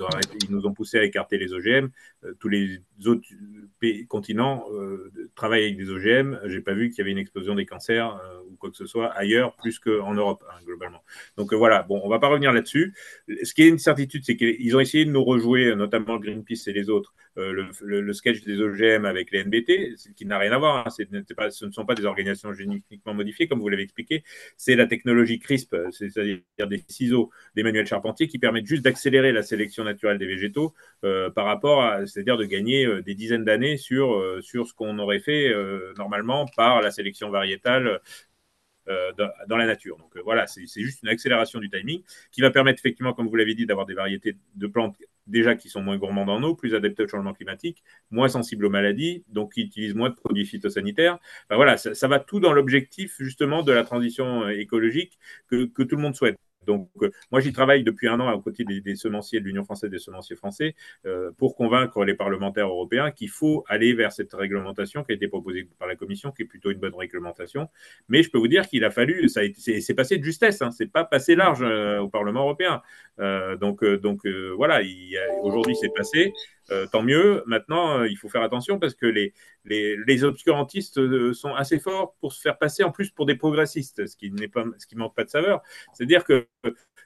nous ont poussé à écarter les OGM. Euh, tous les autres pays, continents euh, travaillent avec des OGM. J'ai pas vu qu'il y avait une explosion des cancers euh, ou quoi que ce soit ailleurs, plus qu'en Europe, hein, globalement. Donc euh, voilà, bon, on va pas revenir là-dessus. Ce qui est une certitude, c'est qu'ils ont essayé de nous rejouer, notamment Greenpeace et les autres, euh, le, sketch des OGM avec les NBT, qui n'a rien à voir. Hein. Ce ne sont pas des organisations génétiquement modifiées, comme vous l'avez expliqué. C'est la technologie CRISP, c'est-à-dire des ciseaux d'Emmanuel Charpentier, qui permettent juste d'accélérer la sélection naturelle des végétaux euh, par rapport à, c'est-à-dire de gagner euh, des dizaines d'années sur, euh, sur ce qu'on aurait fait normalement par la sélection variétale dans, dans, la nature. Donc euh, voilà, c'est juste une accélération du timing qui va permettre effectivement, comme vous l'avez dit, d'avoir des variétés de plantes déjà qui sont moins gourmandes en eau, plus adaptées au changement climatique, moins sensibles aux maladies, donc qui utilisent moins de produits phytosanitaires. Ben voilà, ça, va tout dans l'objectif justement de la transition écologique que, que tout le monde souhaite. Donc, euh, moi, j'y travaille depuis un an à côté des, semenciers de l'Union française des semenciers français euh, pour convaincre les parlementaires européens qu'il faut aller vers cette réglementation qui a été proposée par la Commission, qui est plutôt une bonne réglementation. Mais je peux vous dire qu'il a fallu, c'est passé de justesse, hein, c'est pas passé large euh, au Parlement européen. Donc, donc voilà, aujourd'hui, c'est passé. Euh, tant mieux. Maintenant, euh, il faut faire attention parce que les, les, les, obscurantistes euh, sont assez forts pour se faire passer en plus pour des progressistes, ce qui n'est pas, ce qui manque pas de saveur. C'est-à-dire que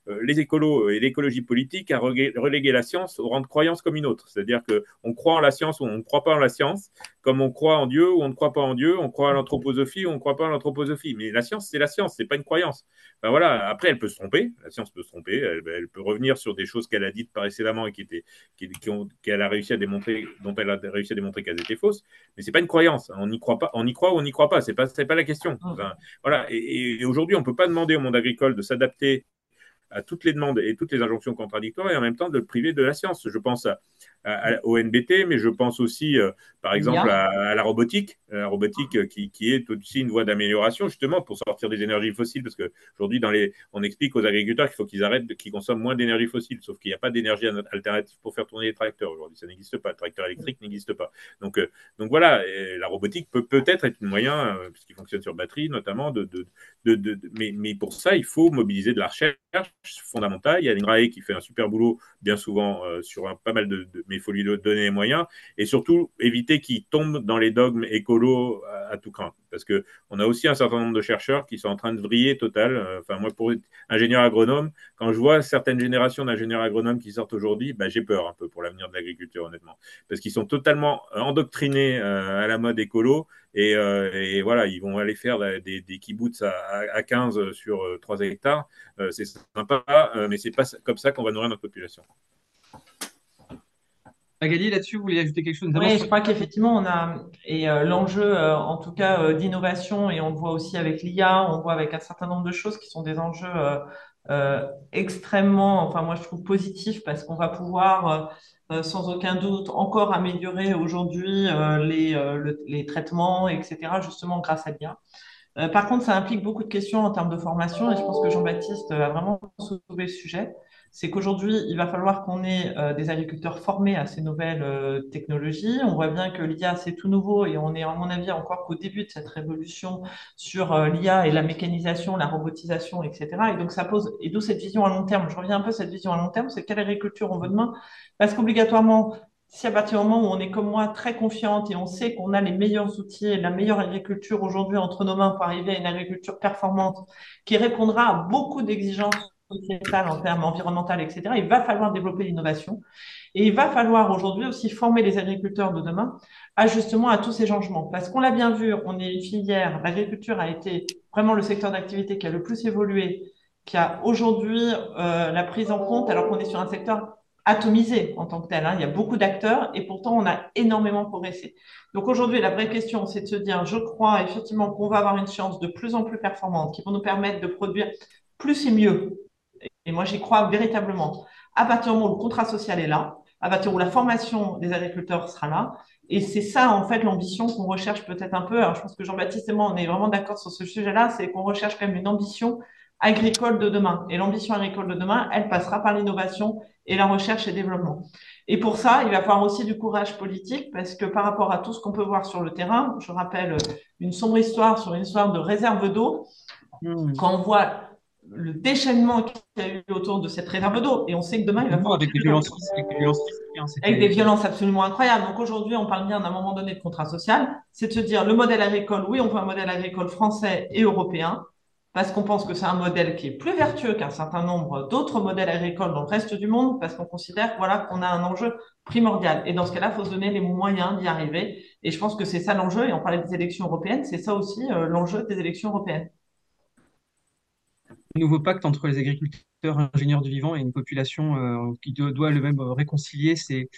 les écolos et l'écologie politique a relégué la science au rang de croyance comme une autre. C'est-à-dire qu'on croit en la science ou on ne croit pas en la science, comme on croit en Dieu ou on ne croit pas en Dieu, on croit à l'anthroposophie ou on ne croit pas à l'anthroposophie. Mais la science, c'est la science, c'est pas une croyance. Ben voilà, après, elle peut se tromper, la science peut se tromper, elle, peut revenir sur des choses qu'elle a dites précédemment et qui étaient, qui, qui qu'elle a réussi à démontrer, dont elle a réussi à démontrer qu'elles étaient fausses. Mais c'est pas une croyance. On n'y croit pas, on y croit ou on n'y croit pas. C'est pas, c'est pas la question. Enfin, voilà. Et, et aujourd'hui, on peut pas demander au monde agricole de s'adapter à toutes les demandes et toutes les injonctions contradictoires et en même temps de le priver de la science. Je pense à, à, au NBT, mais je pense aussi, euh, par exemple, à, à, la robotique, la robotique euh, qui, qui, est aussi une voie d'amélioration justement pour sortir des énergies fossiles, parce qu'aujourd'hui, on explique aux agriculteurs qu'il faut qu'ils arrêtent, qu'ils consomment moins d'énergie fossile, sauf qu'il n'y a pas d'énergie alternative pour faire tourner les tracteurs aujourd'hui, ça n'existe pas, le tracteur électrique n'existe pas. Donc, euh, donc voilà, la robotique peut peut-être être un moyen, euh, puisqu'il fonctionne sur batterie notamment, de, de, de, de, mais, mais pour ça, il faut mobiliser de la recherche fondamentale. Il y a l'INRAE qui fait un super boulot, bien souvent, euh, sur un, pas mal de, de il faut lui donner les moyens et surtout éviter qu'il tombe dans les dogmes écolos à, à tout craint. Parce que on a aussi un certain nombre de chercheurs qui sont en train de vriller total. Euh, enfin, moi, pour être ingénieur agronome, quand je vois certaines générations d'ingénieurs agronomes qui sortent aujourd'hui, bah, j'ai peur un peu pour l'avenir de l'agriculture, honnêtement. Parce qu'ils sont totalement endoctrinés euh, à la mode écolo et, euh, voilà, ils vont aller faire des, des kibbutz à, à 15 sur 3 hectares. Euh, c'est sympa, mais c'est pas comme ça qu'on va nourrir notre population. Magali, là-dessus, vous voulez ajouter quelque chose? Oui, je crois qu'effectivement, on a, et euh, l'enjeu, euh, en tout cas, euh, d'innovation, et on le voit aussi avec l'IA, on le voit avec un certain nombre de choses qui sont des enjeux extrêmement, enfin, moi, je trouve positifs parce qu'on va pouvoir, sans aucun doute, encore améliorer aujourd'hui les, les traitements, etc., justement grâce à l'IA. par contre, ça implique beaucoup de questions en termes de formation, et je pense que Jean-Baptiste a vraiment soulevé le sujet c'est qu'aujourd'hui, il va falloir qu'on ait euh, des agriculteurs formés à ces nouvelles euh, technologies. On voit bien que l'IA, c'est tout nouveau et on est, à mon avis, encore qu'au début de cette révolution sur euh, l'IA et la mécanisation, la robotisation, etc. Et donc, ça pose, et d'où cette vision à long terme. Je reviens un peu à cette vision à long terme, c'est quelle agriculture on veut demain? Parce qu'obligatoirement, si à partir du moment où on est comme moi très confiante et on sait qu'on a les meilleurs outils et la meilleure agriculture aujourd'hui entre nos mains pour arriver à une agriculture performante qui répondra à beaucoup d'exigences en termes environnementaux, etc., il va falloir développer l'innovation. Et il va falloir aujourd'hui aussi former les agriculteurs de demain à justement à tous ces changements. Parce qu'on l'a bien vu, on est une filière, l'agriculture a été vraiment le secteur d'activité qui a le plus évolué, qui a aujourd'hui euh, la prise en compte, alors qu'on est sur un secteur atomisé en tant que tel. Hein. Il y a beaucoup d'acteurs et pourtant on a énormément progressé. Donc aujourd'hui, la vraie question, c'est de se dire, je crois effectivement qu'on va avoir une science de plus en plus performante qui va nous permettre de produire plus et mieux et moi, j'y crois véritablement. À partir du moment où le contrat social est là, à partir où la formation des agriculteurs sera là, et c'est ça, en fait, l'ambition qu'on recherche peut-être un peu. Alors, je pense que Jean-Baptiste et moi, on est vraiment d'accord sur ce sujet-là, c'est qu'on recherche quand même une ambition agricole de demain. Et l'ambition agricole de demain, elle passera par l'innovation et la recherche et développement. Et pour ça, il va falloir aussi du courage politique, parce que par rapport à tout ce qu'on peut voir sur le terrain, je rappelle une sombre histoire sur une histoire de réserve d'eau, mmh. quand on voit le déchaînement qu'il y a eu autour de cette réserve d'eau. Et on sait que demain, il va falloir... Avec des violences, avec des violences absolument incroyables. Donc aujourd'hui, on parle bien d'un moment donné de contrat social. C'est de se dire, le modèle agricole, oui, on veut un modèle agricole français et européen, parce qu'on pense que c'est un modèle qui est plus vertueux qu'un certain nombre d'autres modèles agricoles dans le reste du monde, parce qu'on considère voilà, qu'on a un enjeu primordial. Et dans ce cas-là, il faut se donner les moyens d'y arriver. Et je pense que c'est ça l'enjeu. Et on parlait des élections européennes, c'est ça aussi euh, l'enjeu des élections européennes nouveau pacte entre les agriculteurs, ingénieurs du vivant et une population euh, qui doit, le même réconcilier ces,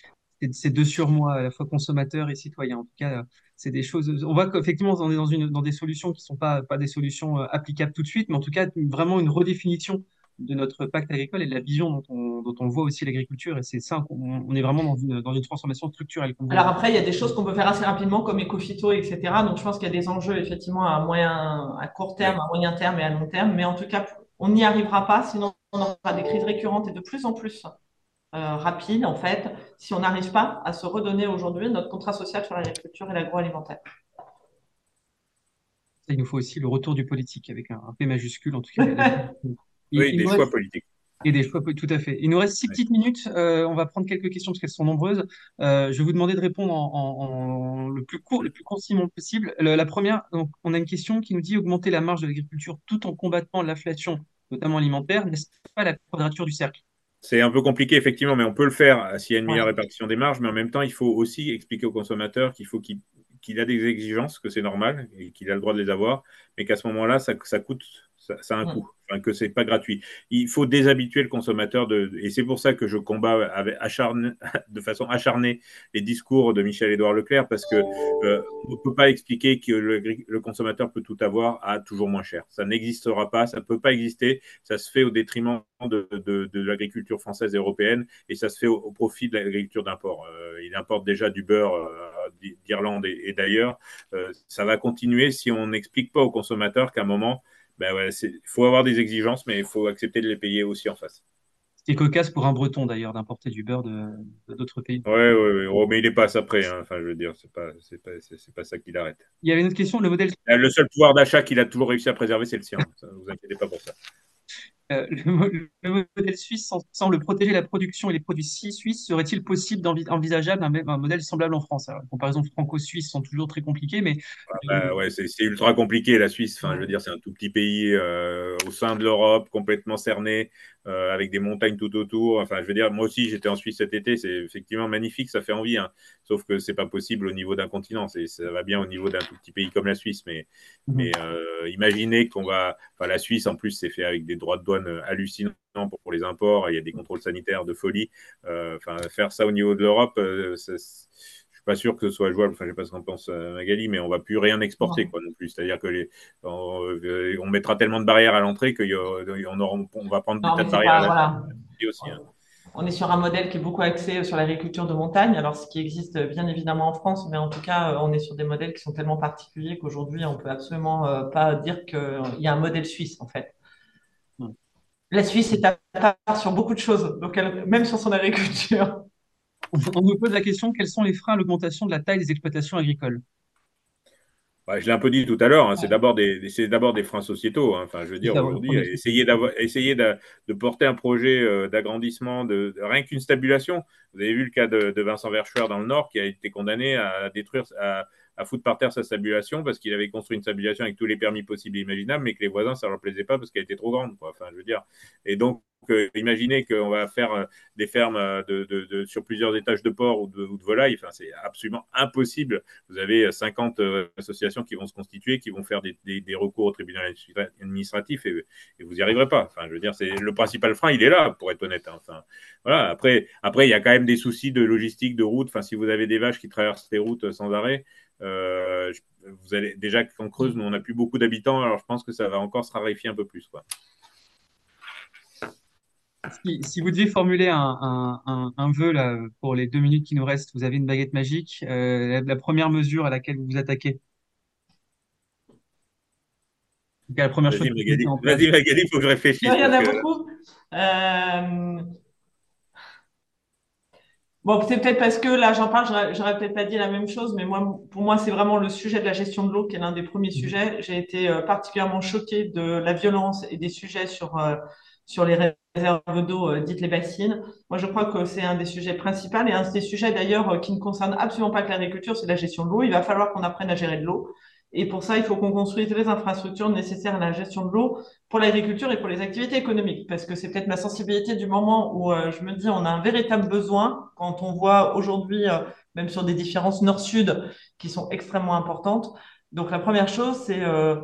ces deux surmois, à la fois consommateurs et citoyens. En tout cas, c'est des choses. On voit qu'effectivement, on est dans, des solutions qui ne sont pas, pas des solutions euh, applicables tout de suite, mais en tout cas, vraiment une redéfinition de notre pacte agricole et de la vision dont on, voit aussi l'agriculture. Et c'est ça, on, est vraiment dans une, dans une transformation structurelle. Alors après, il y a des choses qu'on peut faire assez rapidement, comme éco-phyto, etc. Donc je pense qu'il y a des enjeux, effectivement, à moyen, à court terme, à moyen terme et à long terme. Mais en tout cas, on n'y arrivera pas, sinon on aura des crises récurrentes et de plus en plus euh, rapides, en fait, si on n'arrive pas à se redonner aujourd'hui notre contrat social sur l'agriculture et l'agroalimentaire. Il nous faut aussi le retour du politique avec un, P majuscule, en tout cas. oui, des choix politiques. Et des choix, tout à fait. Il nous reste six petites minutes. Euh, on va prendre quelques questions parce qu'elles sont nombreuses. Euh, je vais vous demander de répondre en, le plus court, le plus concisement possible. la première, donc, on a une question qui nous dit augmenter la marge de l'agriculture tout en combattant l'inflation, notamment alimentaire, n'est-ce pas la quadrature du cercle? C'est un peu compliqué, effectivement, mais on peut le faire s'il y a une meilleure répartition des marges. Mais en même temps, il faut aussi expliquer au consommateur qu'il faut qu'il a des exigences, que c'est normal et qu'il a le droit de les avoir, mais qu'à ce moment-là, ça, ça coûte ça, a un mm. coût, enfin, que c'est pas gratuit. Il faut déshabituer le consommateur de, et c'est pour ça que je combats avec de façon acharnée les discours de Michel-Édouard Leclerc parce que euh, on ne peut pas expliquer que le, consommateur peut tout avoir à toujours moins cher. Ça n'existera pas, ça ne peut pas exister. Ça se fait au détriment de, de, l'agriculture française et européenne et ça se fait au, profit de l'agriculture d'import. Euh, il importe déjà du beurre euh, d'Irlande et, d'ailleurs. ça va continuer si on n'explique pas aux consommateurs qu'à un moment ben ouais, il faut avoir des exigences, mais il faut accepter de les payer aussi en face. C'est cocasse pour un Breton d'ailleurs d'importer du beurre de, d'autres pays. Oui, ouais, ouais. mais il est pas après. Hein. Enfin, je veux dire, c'est pas, c'est pas, c'est, pas ça qui l'arrête. Il y avait une autre question. Le modèle. Le seul pouvoir d'achat qu'il a toujours réussi à préserver, c'est le sien. Ne vous inquiétez pas pour ça. Euh, le, modèle suisse semble protéger la production et les produits suisses. Serait-il possible d'envisageable un, un, modèle semblable en France? Les comparaisons franco-suisses sont toujours très compliquées, mais bah, ouais, c'est ultra compliqué la Suisse. Enfin, je veux dire, c'est un tout petit pays euh, au sein de l'Europe, complètement cerné, euh, avec des montagnes tout autour. Enfin, je veux dire, moi aussi, j'étais en Suisse cet été. C'est effectivement magnifique, ça fait envie. Hein. Sauf que c'est pas possible au niveau d'un continent. Ça va bien au niveau d'un tout petit pays comme la Suisse, mais, mhm. mais euh, imaginez qu'on va. Enfin, la Suisse, en plus, c'est fait avec des droits de douane hallucinants pour, pour les imports. Il y a des contrôles sanitaires de folie. Euh, enfin, faire ça au niveau de l'Europe, euh, suis pas sûr que ce soit jouable. Enfin, je sais pas ce qu'en pense Magali, mais on va plus rien exporter, quoi, non plus. C'est-à-dire que les, on, mettra tellement de barrières à l'entrée qu'on on, on va prendre des tas de barrières à l'entrée aussi. Hein on est sur un modèle qui est beaucoup axé sur l'agriculture de montagne, alors ce qui existe bien évidemment en France, mais en tout cas, euh, on est sur des modèles qui sont tellement particuliers qu'aujourd'hui, on peut absolument euh, pas dire qu'il y a un modèle suisse, en fait. La Suisse est à part sur beaucoup de choses, donc même sur son agriculture. On me pose la question, quels sont les freins à l'augmentation de la taille des exploitations agricoles? Je l'ai un peu dit tout à l'heure, hein, c'est d'abord des, freins sociétaux. Hein. Enfin, je veux dire, aujourd'hui, essayer, de, porter un projet euh, d'agrandissement, de, rien qu'une stabulation. Vous avez vu le cas de, Vincent Verschuer dans le Nord qui a été condamné à détruire, à, à foutre par terre sa stabulation parce qu'il avait construit une stabulation avec tous les permis possibles et imaginables, mais que les voisins, ça leur plaisait pas parce qu'elle était trop grande. Quoi. Enfin, je veux dire. Et donc, euh, imaginez qu'on va faire euh, des fermes euh, sur plusieurs étages de porc ou de, ou de volailles. Enfin, c'est absolument impossible. Vous avez 50 associations qui vont se constituer, qui vont faire des, recours au tribunal administratif et, vous n'y arriverez pas. Enfin, je veux dire, c'est le principal frein, il est là, pour être honnête. Hein. Enfin, voilà. Après, après, il y a quand même des soucis de logistique, de route. Enfin, si vous avez des vaches qui traversent les routes sans arrêt, euh, vous allez déjà qu'en Creuse, nous on n'a plus beaucoup d'habitants, alors je pense que ça va encore se raréfier un peu plus. Quoi. Si, vous deviez formuler un, un, vœu là, pour les deux minutes qui nous restent, vous avez une baguette magique. Euh, la, première mesure à laquelle vous vous attaquez la première Vas-y, Magali, il faut que je réfléchisse. Il y en a beaucoup. Euh, Bon, c'est peut-être parce que là, j'en parle, j'aurais peut-être pas dit la même chose, mais moi, pour moi, c'est vraiment le sujet de la gestion de l'eau qui est l'un des premiers mmh. sujets. J'ai été euh, particulièrement choquée de la violence et des sujets sur, euh, sur les réserves d'eau, euh, dites les bassines. Moi, je crois que c'est un des sujets principaux et un des sujets d'ailleurs qui ne concerne absolument pas que l'agriculture, c'est la gestion de l'eau. Il va falloir qu'on apprenne à gérer de l'eau. Et pour ça, il faut qu'on construise les infrastructures nécessaires à la gestion de l'eau pour l'agriculture et pour les activités économiques. Parce que c'est peut-être ma sensibilité du moment où euh, je me dis on a un véritable besoin quand on voit aujourd'hui, euh, même sur des différences nord-sud qui sont extrêmement importantes. Donc la première chose, c'est euh,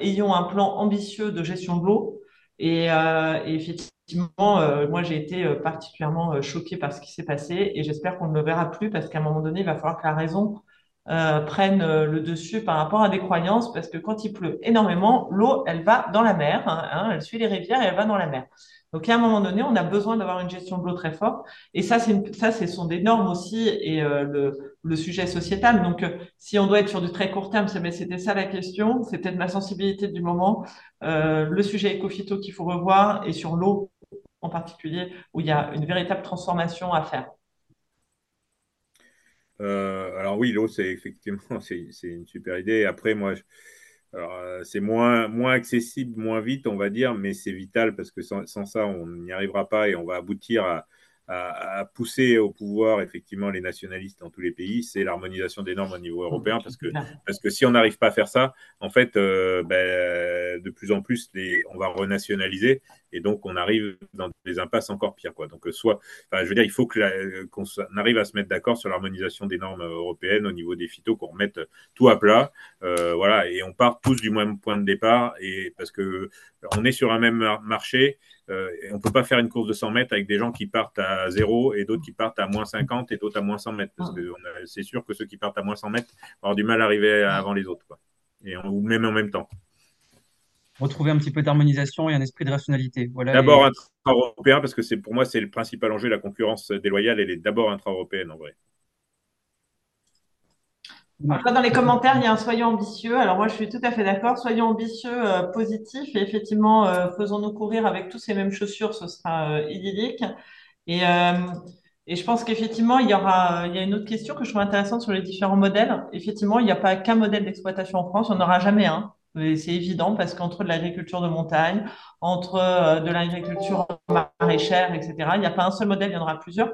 ayons un plan ambitieux de gestion de l'eau. Et, et, effectivement, moi j'ai été particulièrement choquée par ce qui s'est passé et j'espère qu'on ne le verra plus parce qu'à un moment donné, il va falloir que la raison euh, prennent euh, le dessus par rapport à des croyances, parce que quand il pleut énormément, l'eau, elle va dans la mer, hein, hein, elle suit les rivières et elle va dans la mer. Donc, à un moment donné, on a besoin d'avoir une gestion de l'eau très forte. Et ça, c'est ça, ce sont des normes aussi et euh, le, le, sujet sociétal. Donc, si on doit être sur du très court terme, c'était ça la question. C'était de ma sensibilité du moment. le sujet éco-phyto qu'il faut revoir et sur l'eau en particulier, où il y a une véritable transformation à faire. Euh, alors oui, l'eau, c'est effectivement c'est une super idée. Après, moi, euh, c'est moins, moins accessible, moins vite, on va dire, mais c'est vital parce que sans ça, on n'y arrivera pas et on va aboutir à, à, pousser au pouvoir effectivement les nationalistes dans tous les pays, c'est l'harmonisation des normes au niveau européen, parce que, parce que si on n'arrive pas à faire ça, en fait, euh, ben, de plus en plus, les, on va renationaliser, et donc on arrive dans des impasses encore pires. Quoi. Donc, soit, enfin, je veux dire, il faut qu'on arrive à se mettre d'accord sur l'harmonisation des normes européennes au niveau des phytos, qu'on remette tout à plat, euh, voilà, et on part tous du même point de départ, et parce que on est sur un même marché, euh, on ne peut pas faire une course de 100 mètres avec des gens qui partent à 0 et d'autres qui partent à moins 50 et d'autres à moins 100 mètres. Parce que c'est sûr que ceux qui partent à moins 100 mètres vont avoir du mal à arriver avant les autres. Et ou même en même temps. Retrouver un petit peu d'harmonisation et un esprit de rationalité. Voilà d'abord intra-européen, parce que c'est pour moi, c'est le principal enjeu. La concurrence déloyale, elle est d'abord intra-européenne en vrai dans les commentaires, il y a un soyons ambitieux. Alors moi, je suis tout à fait d'accord. Soyons ambitieux, euh, positifs, et effectivement, euh, faisons-nous courir avec tous ces mêmes chaussures, ce sera euh, idyllique. Et, et je pense qu'effectivement, il y aura, il y a une autre question que je trouve intéressante sur les différents modèles. Effectivement, il n'y a pas qu'un modèle d'exploitation en France, on n'aura jamais un. C'est évident parce qu'entre de l'agriculture de montagne, entre de l'agriculture maraîchère, etc., il n'y a pas un seul modèle, il y en aura plusieurs.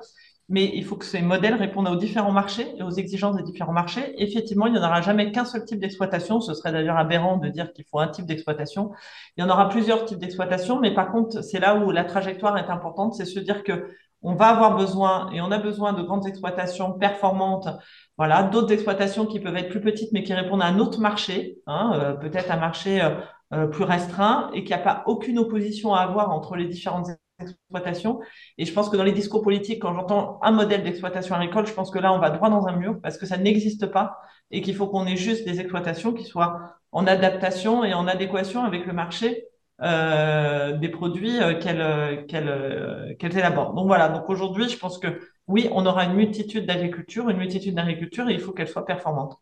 Mais il faut que ces modèles répondent aux différents marchés et aux exigences des différents marchés. Effectivement, il n'y en aura jamais qu'un seul type d'exploitation. Ce serait d'ailleurs aberrant de dire qu'il faut un type d'exploitation. Il y en aura plusieurs types d'exploitation, mais par contre, c'est là où la trajectoire est importante, c'est se dire que on va avoir besoin et on a besoin de grandes exploitations performantes. Voilà, d'autres exploitations qui peuvent être plus petites, mais qui répondent à un autre marché, hein, euh, peut-être un marché euh, euh, plus restreint et qu'il n'y a pas aucune opposition à avoir entre les différentes exploitations. Et je pense que dans les discours politiques, quand j'entends un modèle d'exploitation agricole, je pense que là, on va droit dans un mur parce que ça n'existe pas et qu'il faut qu'on ait juste des exploitations qui soient en adaptation et en adéquation avec le marché euh, des produits euh, qu'elles qu'elles euh, qu'elles élaborent. Donc voilà, donc aujourd'hui, je pense que oui, on aura une multitude d'agriculture, une multitude d'agriculture et il faut qu'elle soit performante.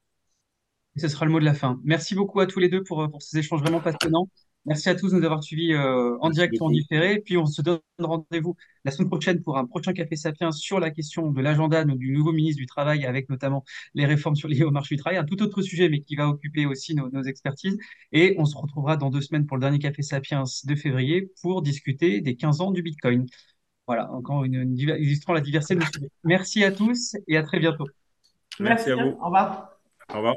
Et ce sera le mot de la fin. Merci beaucoup à tous les deux pour ces échanges vraiment passionnants. Merci à tous de nous avoir suivis euh, en Merci direct ou en différé. Puis on se donne rendez-vous la semaine prochaine pour un prochain Café Sapiens sur la question de l'agenda du nouveau ministre du Travail avec notamment les réformes sur liées au marché du travail. Un tout autre sujet, mais qui va occuper aussi nos, nos expertises. Et on se retrouvera dans deux semaines pour le dernier Café Sapiens de février pour discuter des 15 ans du Bitcoin. Voilà, encore une, illustrant la diversité de nos sujets. Merci à tous et à très bientôt. Merci à bien. vous. Au revoir. Au revoir.